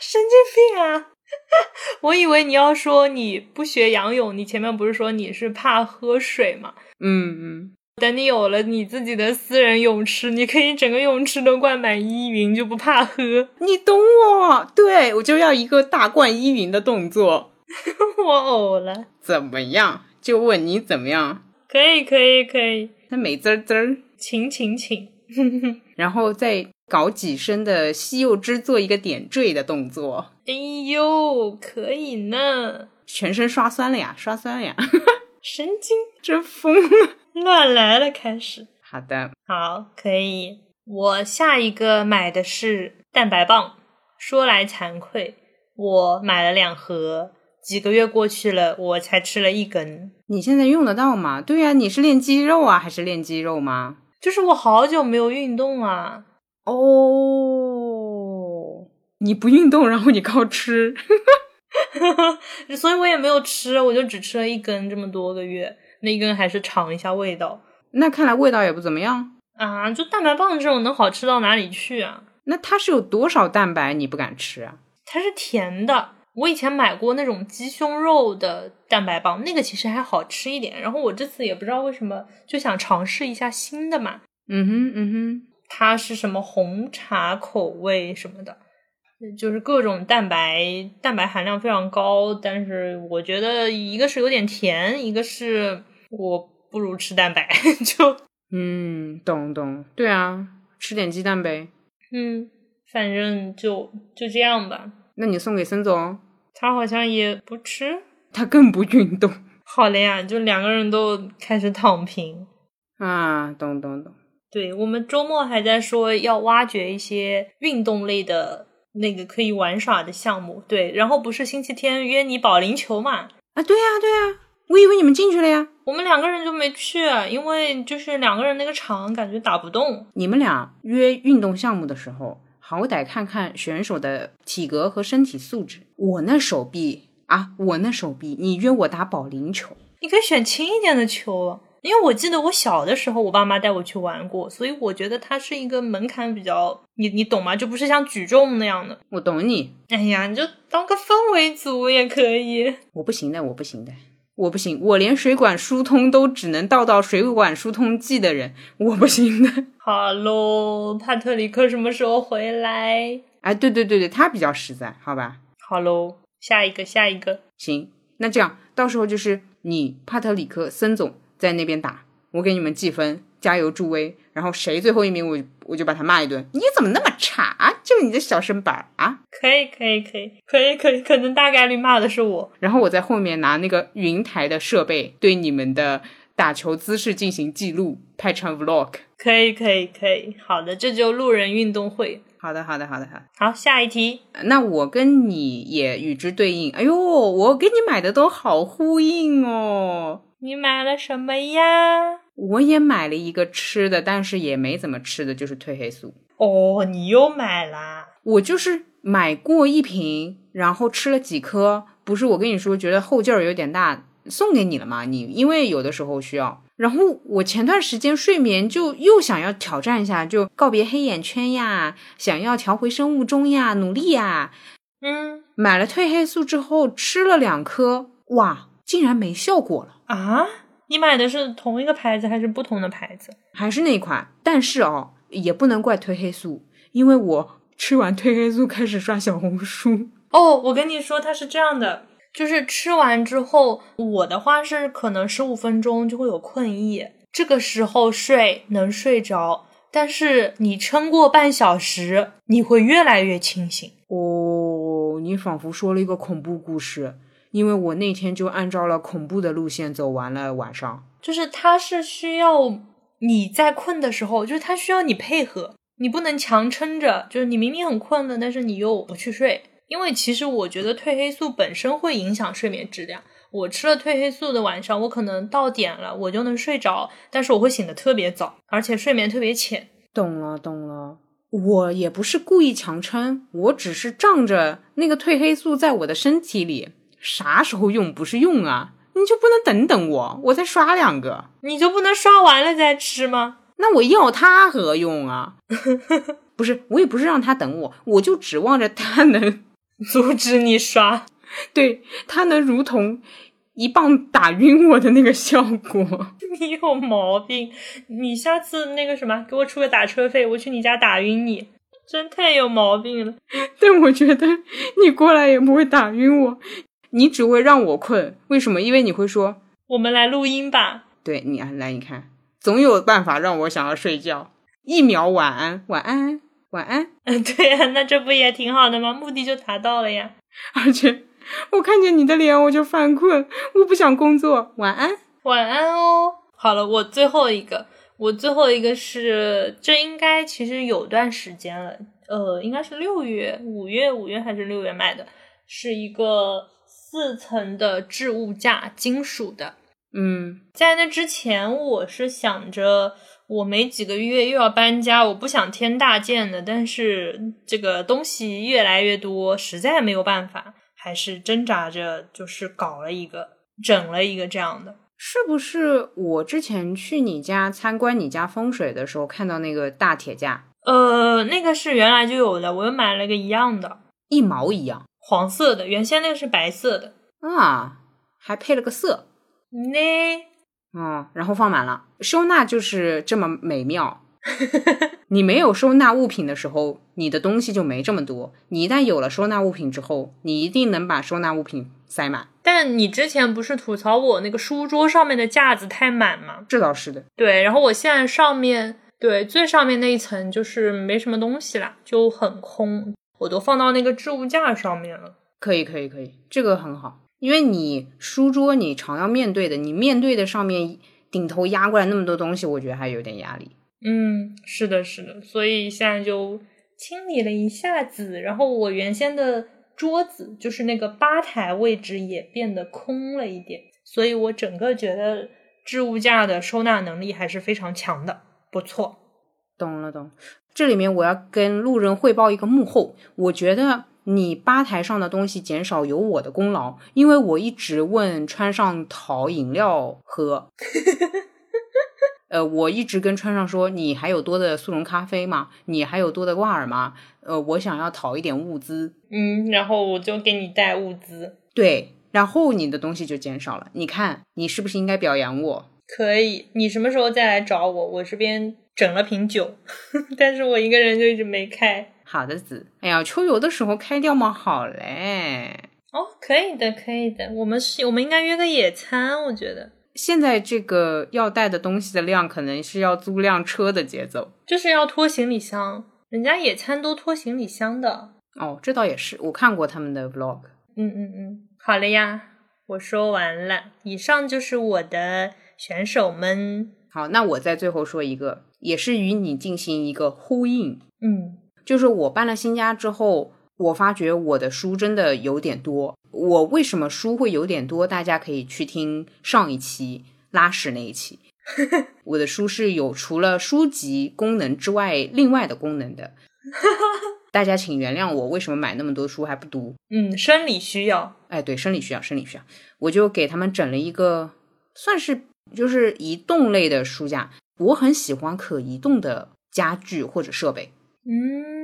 神经病啊！(laughs) 我以为你要说你不学仰泳，你前面不是说你是怕喝水吗？嗯嗯，等你有了你自己的私人泳池，你可以整个泳池都灌满依云，就不怕喝。你懂我，对我就要一个大灌依云的动作。(laughs) 我呕了，怎么样？就问你怎么样？可以，可以，可以，那美滋滋儿。请，请，请。(laughs) 然后再搞几声的西柚汁做一个点缀的动作，哎呦，可以呢，全身刷酸了呀，刷酸了呀，(laughs) 神经真疯了。(laughs) 乱来了，开始。好的，好，可以。我下一个买的是蛋白棒。说来惭愧，我买了两盒，几个月过去了，我才吃了一根。你现在用得到吗？对呀、你是练肌肉啊，还是练肌肉吗？就是我好久没有运动啊，哦，你不运动，然后你靠吃，(laughs) 所以我也没有吃，我就只吃了一根，这么多个月，那根还是尝一下味道那看来味道也不怎么样。啊。就蛋白棒这种能好吃到哪里去啊？那它是有多少蛋白你不敢吃啊？它是甜的。我以前买过那种鸡胸肉的蛋白棒，那个其实还好吃一点。然后我这次也不知道为什么就想尝试一下新的嘛，嗯哼，嗯哼，它是什么红茶口味什么的，就是各种蛋白，蛋白含量非常高。但是我觉得一个是有点甜，一个是我不如吃蛋白，(laughs) 就嗯，懂懂，对啊，吃点鸡蛋呗。嗯，反正就就这样吧。那你送给孙总，他好像也不吃，他更不运动 (laughs) 好了呀，就两个人都开始躺平。啊，懂懂懂。对我们周末还在说要挖掘一些运动类的那个可以玩耍的项目，对，然后不是星期天约你保龄球嘛？啊，对呀对呀，我以为你们进去了呀。我们两个人就没去，因为就是两个人那个场感觉打不动。你们俩约运动项目的时候，好歹看看选手的体格和身体素质。我那手臂啊，我那手臂，你约我打保龄球，你可以选轻一点的球，因为我记得我小的时候，我爸妈带我去玩过，所以我觉得它是一个门槛比较，你你懂吗？就不是像举重那样的。我懂你。哎呀，你就当个氛围组也可以。我不行的，我不行的，我不行，我连水管疏通都只能倒到水管疏通剂的人，我不行的。(laughs) 哈喽，帕特里克什么时候回来？哎，对对对对，他比较实在，好吧？好喽，下一个，下一个。行，那这样到时候就是你帕特里克森总在那边打，我给你们计分，加油助威，然后谁最后一名我我就把他骂一顿。你怎么那么差啊？就你这小身板啊！可以，可以，可以，可以，可以，可能大概率骂的是我。然后我在后面拿那个云台的设备对你们的打球姿势进行记录，拍成 vlog。可以，可以，可以。好的，这就路人运动会。好的，好的，好的，好的。好，下一题。那我跟你也与之对应。哎呦，我给你买的都好呼应哦。你买了什么呀？我也买了一个吃的，但是也没怎么吃的，就是褪黑素。哦，你又买啦？我就是买过一瓶，然后吃了几颗。不是我跟你说，觉得后劲儿有点大，送给你了嘛？你因为有的时候需要。然后我前段时间睡眠就又想要挑战一下，就告别黑眼圈呀，想要调回生物钟呀，努力呀。嗯买了褪黑素之后吃了两颗，哇，竟然没效果了，啊，你买的是同一个牌子还是不同的牌子？还是那一款。但是哦，也不能怪褪黑素，因为我吃完褪黑素开始刷小红书。哦，我跟你说，它是这样的，就是吃完之后，我的话是可能十五分钟就会有困意，这个时候睡能睡着，但是你撑过半小时，你会越来越清醒。哦，你仿佛说了一个恐怖故事，因为我那天就按照了恐怖的路线走完了晚上。就是它是需要你在困的时候，就是它需要你配合，你不能强撑着，就是你明明很困了，但是你又不去睡。因为其实我觉得褪黑素本身会影响睡眠质量。我吃了褪黑素的晚上，我可能到点了，我就能睡着，但是我会醒得特别早，而且睡眠特别浅。懂了，懂了。我也不是故意强撑，我只是仗着那个褪黑素在我的身体里，啥时候用不是用啊？你就不能等等我，我再刷两个？你就不能刷完了再吃吗？那我要它何用啊？(laughs) 不是，我也不是让他等我，我就指望着他能，(laughs) 阻止你刷。对他能如同一棒打晕我的那个效果。(laughs) 你有毛病！你下次那个什么，给我出个打车费，我去你家打晕你，真太有毛病了。但我觉得你过来也不会打晕我，你只会让我困。为什么？因为你会说，我们来录音吧。对你啊，来，你看，总有办法让我想要睡觉。一秒晚安，晚安，晚安。(laughs) 嗯，对呀、那这不也挺好的吗？目的就达到了呀。而且我看见你的脸我就犯困，我不想工作。晚安。晚安哦。好了，我最后一个，我最后一个是，这应该其实有段时间了，呃，应该是六月、五月、五月还是六月买的，是一个四层的置物架，金属的。嗯，在那之前，我是想着我没几个月又要搬家，我不想添大件的，但是这个东西越来越多，实在没有办法，还是挣扎着就是搞了一个，整了一个这样的。是不是我之前去你家参观你家风水的时候看到那个大铁架，呃，那个是原来就有的，我又买了个一样的，一毛一样黄色的，原先那个是白色的。啊，还配了个色，那嗯，然后放满了，收纳就是这么美妙。你没有收纳物品的时候，你的东西就没这么多。你一旦有了收纳物品之后，你一定能把收纳物品塞满。但你之前不是吐槽我那个书桌上面的架子太满吗？这倒是的。对，然后我现在上面对最上面那一层就是没什么东西啦，就很空，我都放到那个置物架上面了。可以，可以，可以，这个很好，因为你书桌你常要面对的，你面对的上面顶头压过来那么多东西，我觉得还有点压力。嗯，是的，是的，所以现在就清理了一下子，然后我原先的桌子就是那个吧台位置也变得空了一点，所以我整个觉得置物架的收纳能力还是非常强的，不错。懂了，懂。这里面我要跟路人汇报一个幕后，我觉得你吧台上的东西减少有我的功劳，因为我一直问川上讨饮料喝。(laughs) 呃，我一直跟川上说，你还有多的速溶咖啡吗？你还有多的挂耳吗？呃，我想要讨一点物资。嗯，然后我就给你带物资。对，然后你的东西就减少了。你看，你是不是应该表扬我？可以，你什么时候再来找我？我这边整了瓶酒，(laughs) 但是我一个人就一直没开。好的，子。哎呀，秋游的时候开掉嘛，好嘞。哦，可以的，可以的。我们是，我们应该约个野餐，我觉得。现在这个要带的东西的量，可能是要租辆车的节奏，就是要拖行李箱。人家野餐都拖行李箱的。哦，这倒也是，我看过他们的 vlog。嗯嗯嗯，好了呀，我说完了。以上就是我的选手们。好，那我再最后说一个，也是与你进行一个呼应。嗯，就是我搬了新家之后，我发觉我的书真的有点多。我为什么书会有点多？大家可以去听上一期拉屎那一期。(laughs) 我的书是有除了书籍功能之外，另外的功能的。(laughs) 大家请原谅我，为什么买那么多书还不读？嗯，生理需要。哎，对，生理需要，生理需要。我就给他们整了一个，算是就是移动类的书架。我很喜欢可移动的家具或者设备。嗯。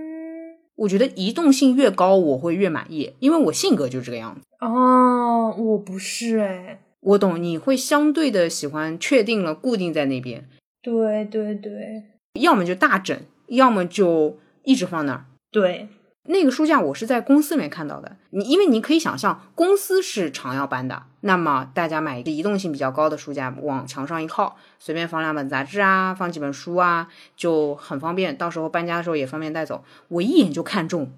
我觉得移动性越高，我会越满意，因为我性格就这个样子。哦，我不是哎，我懂，你会相对的喜欢确定了固定在那边。对对对，要么就大整，要么就一直放那儿。对。那个书架我是在公司里面看到的，你因为你可以想象，公司是常要搬的，那么大家买一个移动性比较高的书架，往墙上一靠，随便放两本杂志啊，放几本书啊，就很方便，到时候搬家的时候也方便带走。我一眼就看中，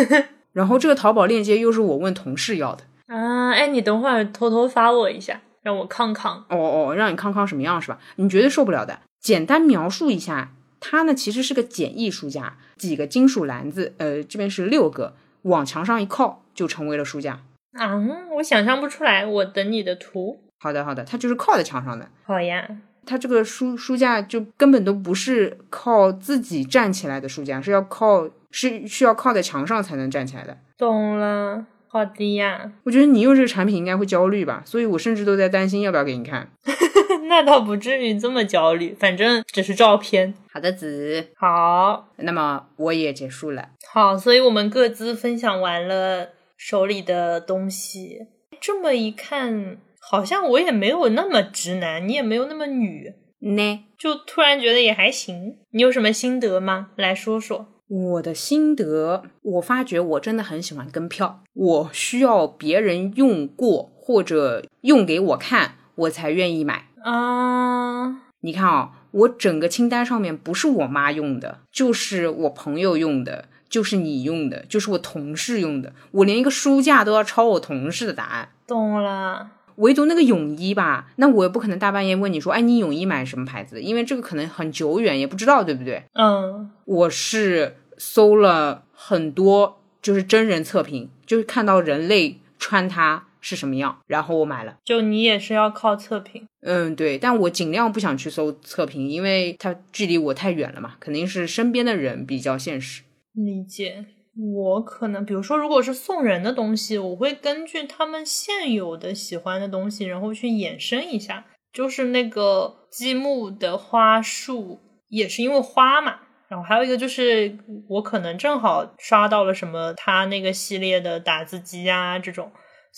(laughs) 然后这个淘宝链接又是我问同事要的啊，哎，你等会儿偷偷发我一下，让我康康。哦哦，让你康康什么样是吧？你绝对受不了的。简单描述一下。它呢，其实是个简易书架，几个金属篮子，呃，这边是六个，往墙上一靠就成为了书架。啊，我想象不出来，我等你的图。好的，好的，它就是靠在墙上的。好呀，它这个书书架就根本都不是靠自己站起来的书架，是要靠是需要靠在墙上才能站起来的。懂了。好的呀，我觉得你用这个产品应该会焦虑吧，所以我甚至都在担心要不要给你看。(laughs) 那倒不至于这么焦虑，反正只是照片。好的，子好，那么我也结束了。好，所以我们各自分享完了手里的东西。这么一看，好像我也没有那么直男，你也没有那么女呢，就突然觉得也还行。你有什么心得吗？来说说。我的心得，我发觉我真的很喜欢跟票，我需要别人用过或者用给我看，我才愿意买啊。你看啊，我整个清单上面不是我妈用的，就是我朋友用的，就是你用的，就是我同事用的，我连一个书架都要抄我同事的答案。懂了，唯独那个泳衣吧，那我也不可能大半夜问你说，哎，你泳衣买什么牌子？因为这个可能很久远，也不知道，对不对？嗯，我是。搜了很多，就是真人测评，就是看到人类穿它是什么样，然后我买了。就你也是要靠测评？嗯，对，但我尽量不想去搜测评，因为它距离我太远了嘛，肯定是身边的人比较现实。理解。我可能，比如说，如果是送人的东西，我会根据他们现有的喜欢的东西，然后去衍生一下。就是那个积木的花束，也是因为花嘛。然后还有一个就是，我可能正好刷到了什么他那个系列的打字机啊这种，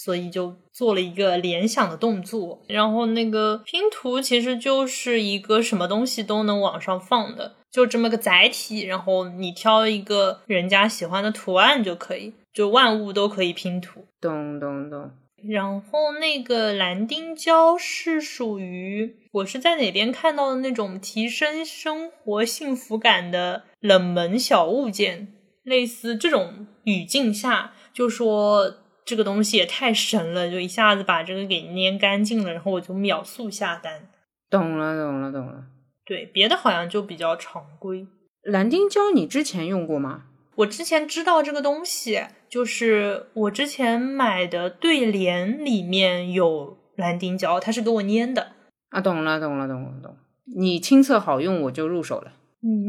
所以就做了一个联想的动作。然后那个拼图其实就是一个什么东西都能往上放的，就这么个载体。然后你挑一个人家喜欢的图案就可以，就万物都可以拼图。咚咚咚。然后那个蓝丁胶是属于我是在哪边看到的那种提升生活幸福感的冷门小物件，类似这种语境下，就说这个东西也太神了，就一下子把这个给粘干净了，然后我就秒速下单。懂了，懂了，懂了。对，别的好像就比较常规。蓝丁胶你之前用过吗？我之前知道这个东西，就是我之前买的对联里面有蓝丁胶，它是给我粘的啊。懂了，懂了，懂了，懂。你亲测好用，我就入手了。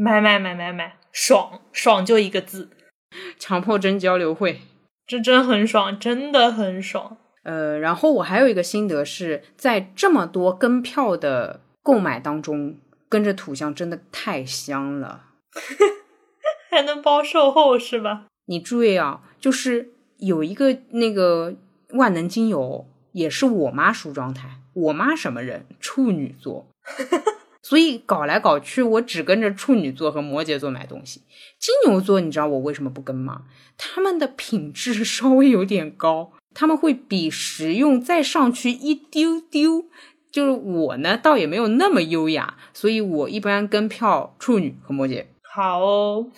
买买买买买，爽爽就一个字，强迫症交流会，这真很爽，真的很爽。呃，然后我还有一个心得是在这么多跟票的购买当中，跟着土象真的太香了。(laughs) 还能包售后是吧？你注意啊，就是有一个那个万能精油，也是我妈梳妆台。我妈什么人？处女座，(laughs) 所以搞来搞去，我只跟着处女座和摩羯座买东西。金牛座，你知道我为什么不跟吗？他们的品质稍微有点高，他们会比实用再上去一丢丢。就是我呢，倒也没有那么优雅，所以我一般跟票处女和摩羯。好哦，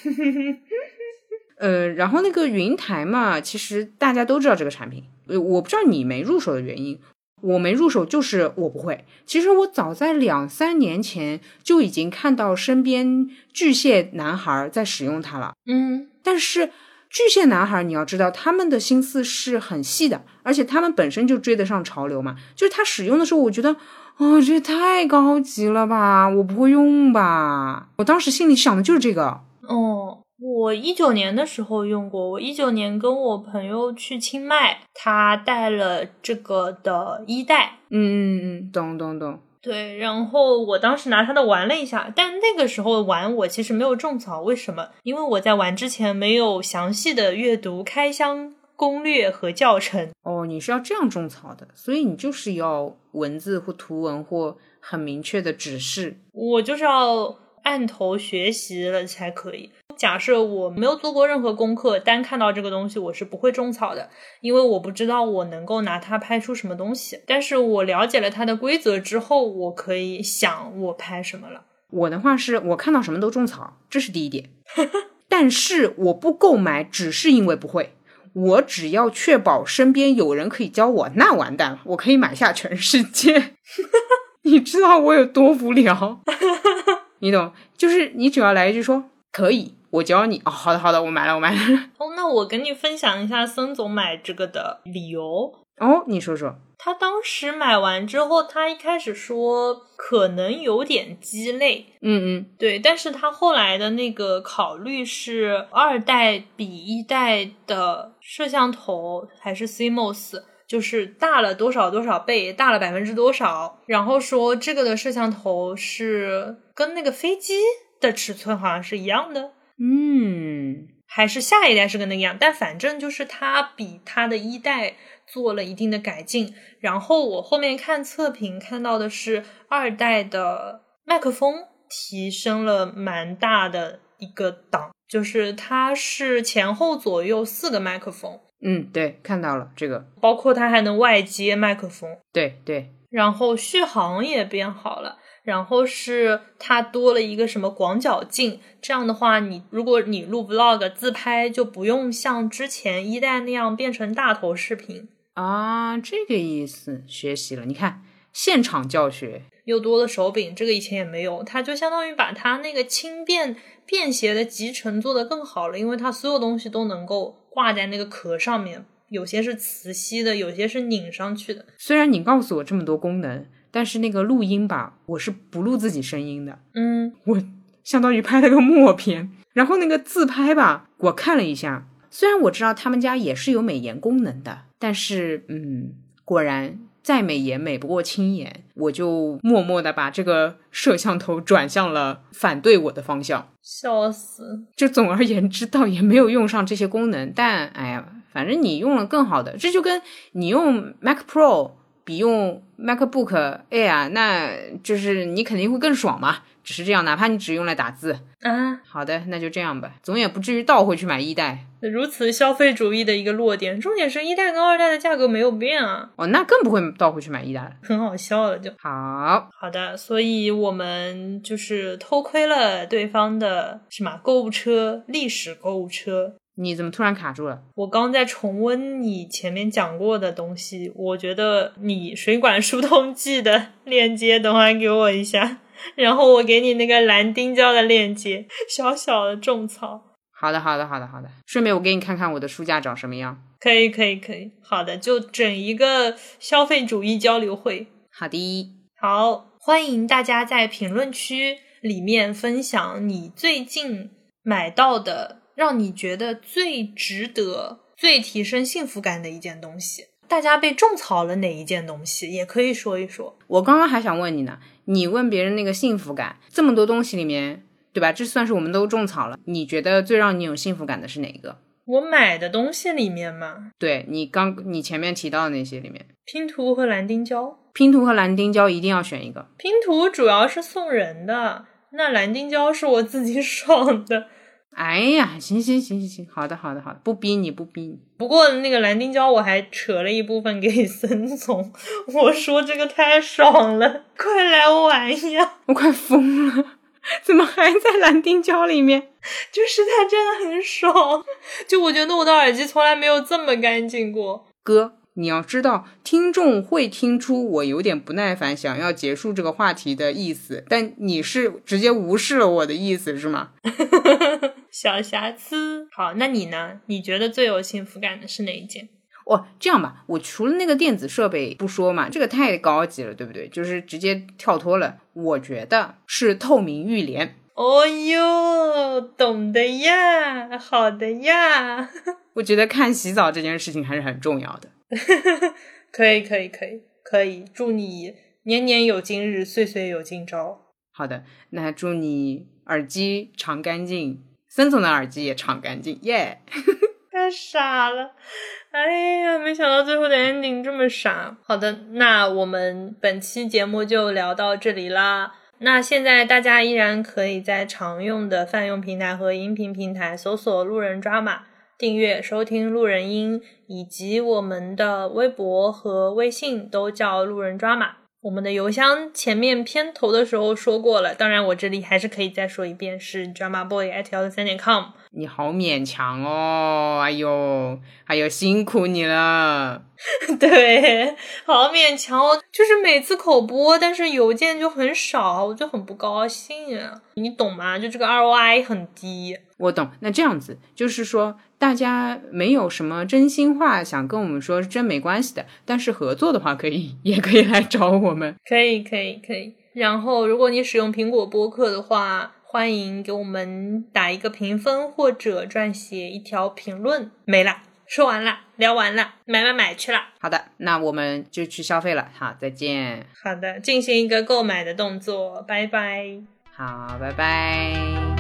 呃，然后那个云台嘛，其实大家都知道这个产品，呃，我不知道你没入手的原因，我没入手就是我不会。其实我早在两三年前就已经看到身边巨蟹男孩在使用它了，嗯，但是巨蟹男孩你要知道他们的心思是很细的，而且他们本身就追得上潮流嘛，就是他使用的时候，我觉得。哦，这太高级了吧！我不会用吧？我当时心里想的就是这个。哦，我一九年的时候用过。我一九年跟我朋友去清迈，他带了这个的一代。嗯嗯嗯，懂懂懂。对，然后我当时拿它的玩了一下，但那个时候玩我其实没有种草。为什么？因为我在玩之前没有详细的阅读开箱。攻略和教程哦，你是要这样种草的，所以你就是要文字或图文或很明确的指示。我就是要按头学习了才可以。假设我没有做过任何功课，单看到这个东西，我是不会种草的，因为我不知道我能够拿它拍出什么东西。但是我了解了它的规则之后，我可以想我拍什么了。我的话是我看到什么都种草，这是第一点。(laughs) 但是我不购买，只是因为不会。我只要确保身边有人可以教我，那完蛋了，我可以买下全世界。(laughs) 你知道我有多无聊？(laughs) 你懂？就是你只要来一句说可以，我教你。哦，好的好的，我买了我买了。(laughs) 哦，那我跟你分享一下孙总买这个的理由。哦，你说说。他当时买完之后，他一开始说可能有点鸡肋，嗯嗯，对，但是他后来的那个考虑是二代比一代的摄像头还是 CMOS，就是大了多少多少倍，大了百分之多少，然后说这个的摄像头是跟那个飞机的尺寸好像是一样的，嗯，还是下一代是跟那个样，但反正就是它比它的一代。做了一定的改进，然后我后面看测评看到的是二代的麦克风提升了蛮大的一个档，就是它是前后左右四个麦克风。嗯，对，看到了这个，包括它还能外接麦克风。对对，然后续航也变好了。然后是它多了一个什么广角镜，这样的话，你如果你录 vlog 自拍，就不用像之前一代那样变成大头视频啊。这个意思，学习了。你看，现场教学又多了手柄，这个以前也没有。它就相当于把它那个轻便便携的集成做得更好了，因为它所有东西都能够挂在那个壳上面，有些是磁吸的，有些是拧上去的。虽然你告诉我这么多功能。但是那个录音吧，我是不录自己声音的。嗯，我相当于拍了个默片。然后那个自拍吧，我看了一下，虽然我知道他们家也是有美颜功能的，但是嗯，果然再美颜美不过轻颜，我就默默的把这个摄像头转向了反对我的方向。笑死！就总而言之，倒也没有用上这些功能，但哎呀。反正你用了更好的，这就跟你用 Mac Pro 比用 MacBook Air，那就是你肯定会更爽嘛。只是这样，哪怕你只用来打字啊。好的，那就这样吧，总也不至于倒回去买一代。如此消费主义的一个落点，重点是一代跟二代的价格没有变啊。哦，那更不会倒回去买一代了，很好笑了就。好好的，所以我们就是偷窥了对方的什么购物车历史购物车。你怎么突然卡住了？我刚在重温你前面讲过的东西，我觉得你水管疏通剂的链接，等会给我一下，然后我给你那个蓝丁胶的链接，小小的种草。好的，好的，好的，好的。顺便我给你看看我的书架长什么样。可以，可以，可以。好的，就整一个消费主义交流会。好的，好，欢迎大家在评论区里面分享你最近买到的。让你觉得最值得、最提升幸福感的一件东西，大家被种草了哪一件东西，也可以说一说。我刚刚还想问你呢，你问别人那个幸福感，这么多东西里面，对吧？这算是我们都种草了。你觉得最让你有幸福感的是哪一个？我买的东西里面吗，对你刚你前面提到的那些里面，拼图和蓝丁胶，拼图和蓝丁胶一定要选一个。拼图主要是送人的，那蓝丁胶是我自己 (laughs) 爽的。哎呀，行行行行行，好的好的好的，不逼你不逼你。不过那个蓝丁胶我还扯了一部分给森总，我说这个太爽了，快来玩呀！我快疯了，怎么还在蓝丁胶里面？就是它真的很爽，就我觉得我的耳机从来没有这么干净过，哥。你要知道，听众会听出我有点不耐烦，想要结束这个话题的意思，但你是直接无视了我的意思，是吗？(laughs) 小瑕疵。好，那你呢？你觉得最有幸福感的是哪一件？哦，这样吧，我除了那个电子设备不说嘛，这个太高级了，对不对？就是直接跳脱了。我觉得是透明浴帘。哦哟，懂的呀，好的呀。(laughs) 我觉得看洗澡这件事情还是很重要的。(laughs) 可以，可以，可以，可以。祝你年年有今日，岁岁有今朝。好的，那祝你耳机常干净，森总的耳机也常干净，耶！(laughs) 太傻了，哎呀，没想到最后的 ending 这么傻。好的，那我们本期节目就聊到这里啦。那现在大家依然可以在常用的泛用平台和音频平台搜索“路人抓马”。订阅收听路人音，以及我们的微博和微信都叫路人抓马。我们的邮箱前面片头的时候说过了，当然我这里还是可以再说一遍，是 drama boy at 幺六三点 com。你好勉强哦，哎呦，哎呦，辛苦你了。(laughs) 对，好勉强哦，就是每次口播，但是邮件就很少，我就很不高兴啊。你懂吗？就这个 ROI 很低。我懂。那这样子就是说。大家没有什么真心话想跟我们说，真没关系的。但是合作的话，可以也可以来找我们。可以，可以，可以。然后，如果你使用苹果播客的话，欢迎给我们打一个评分或者撰写一条评论。没了，说完了，聊完了，买买买去了。好的，那我们就去消费了。好，再见。好的，进行一个购买的动作。拜拜。好，拜拜。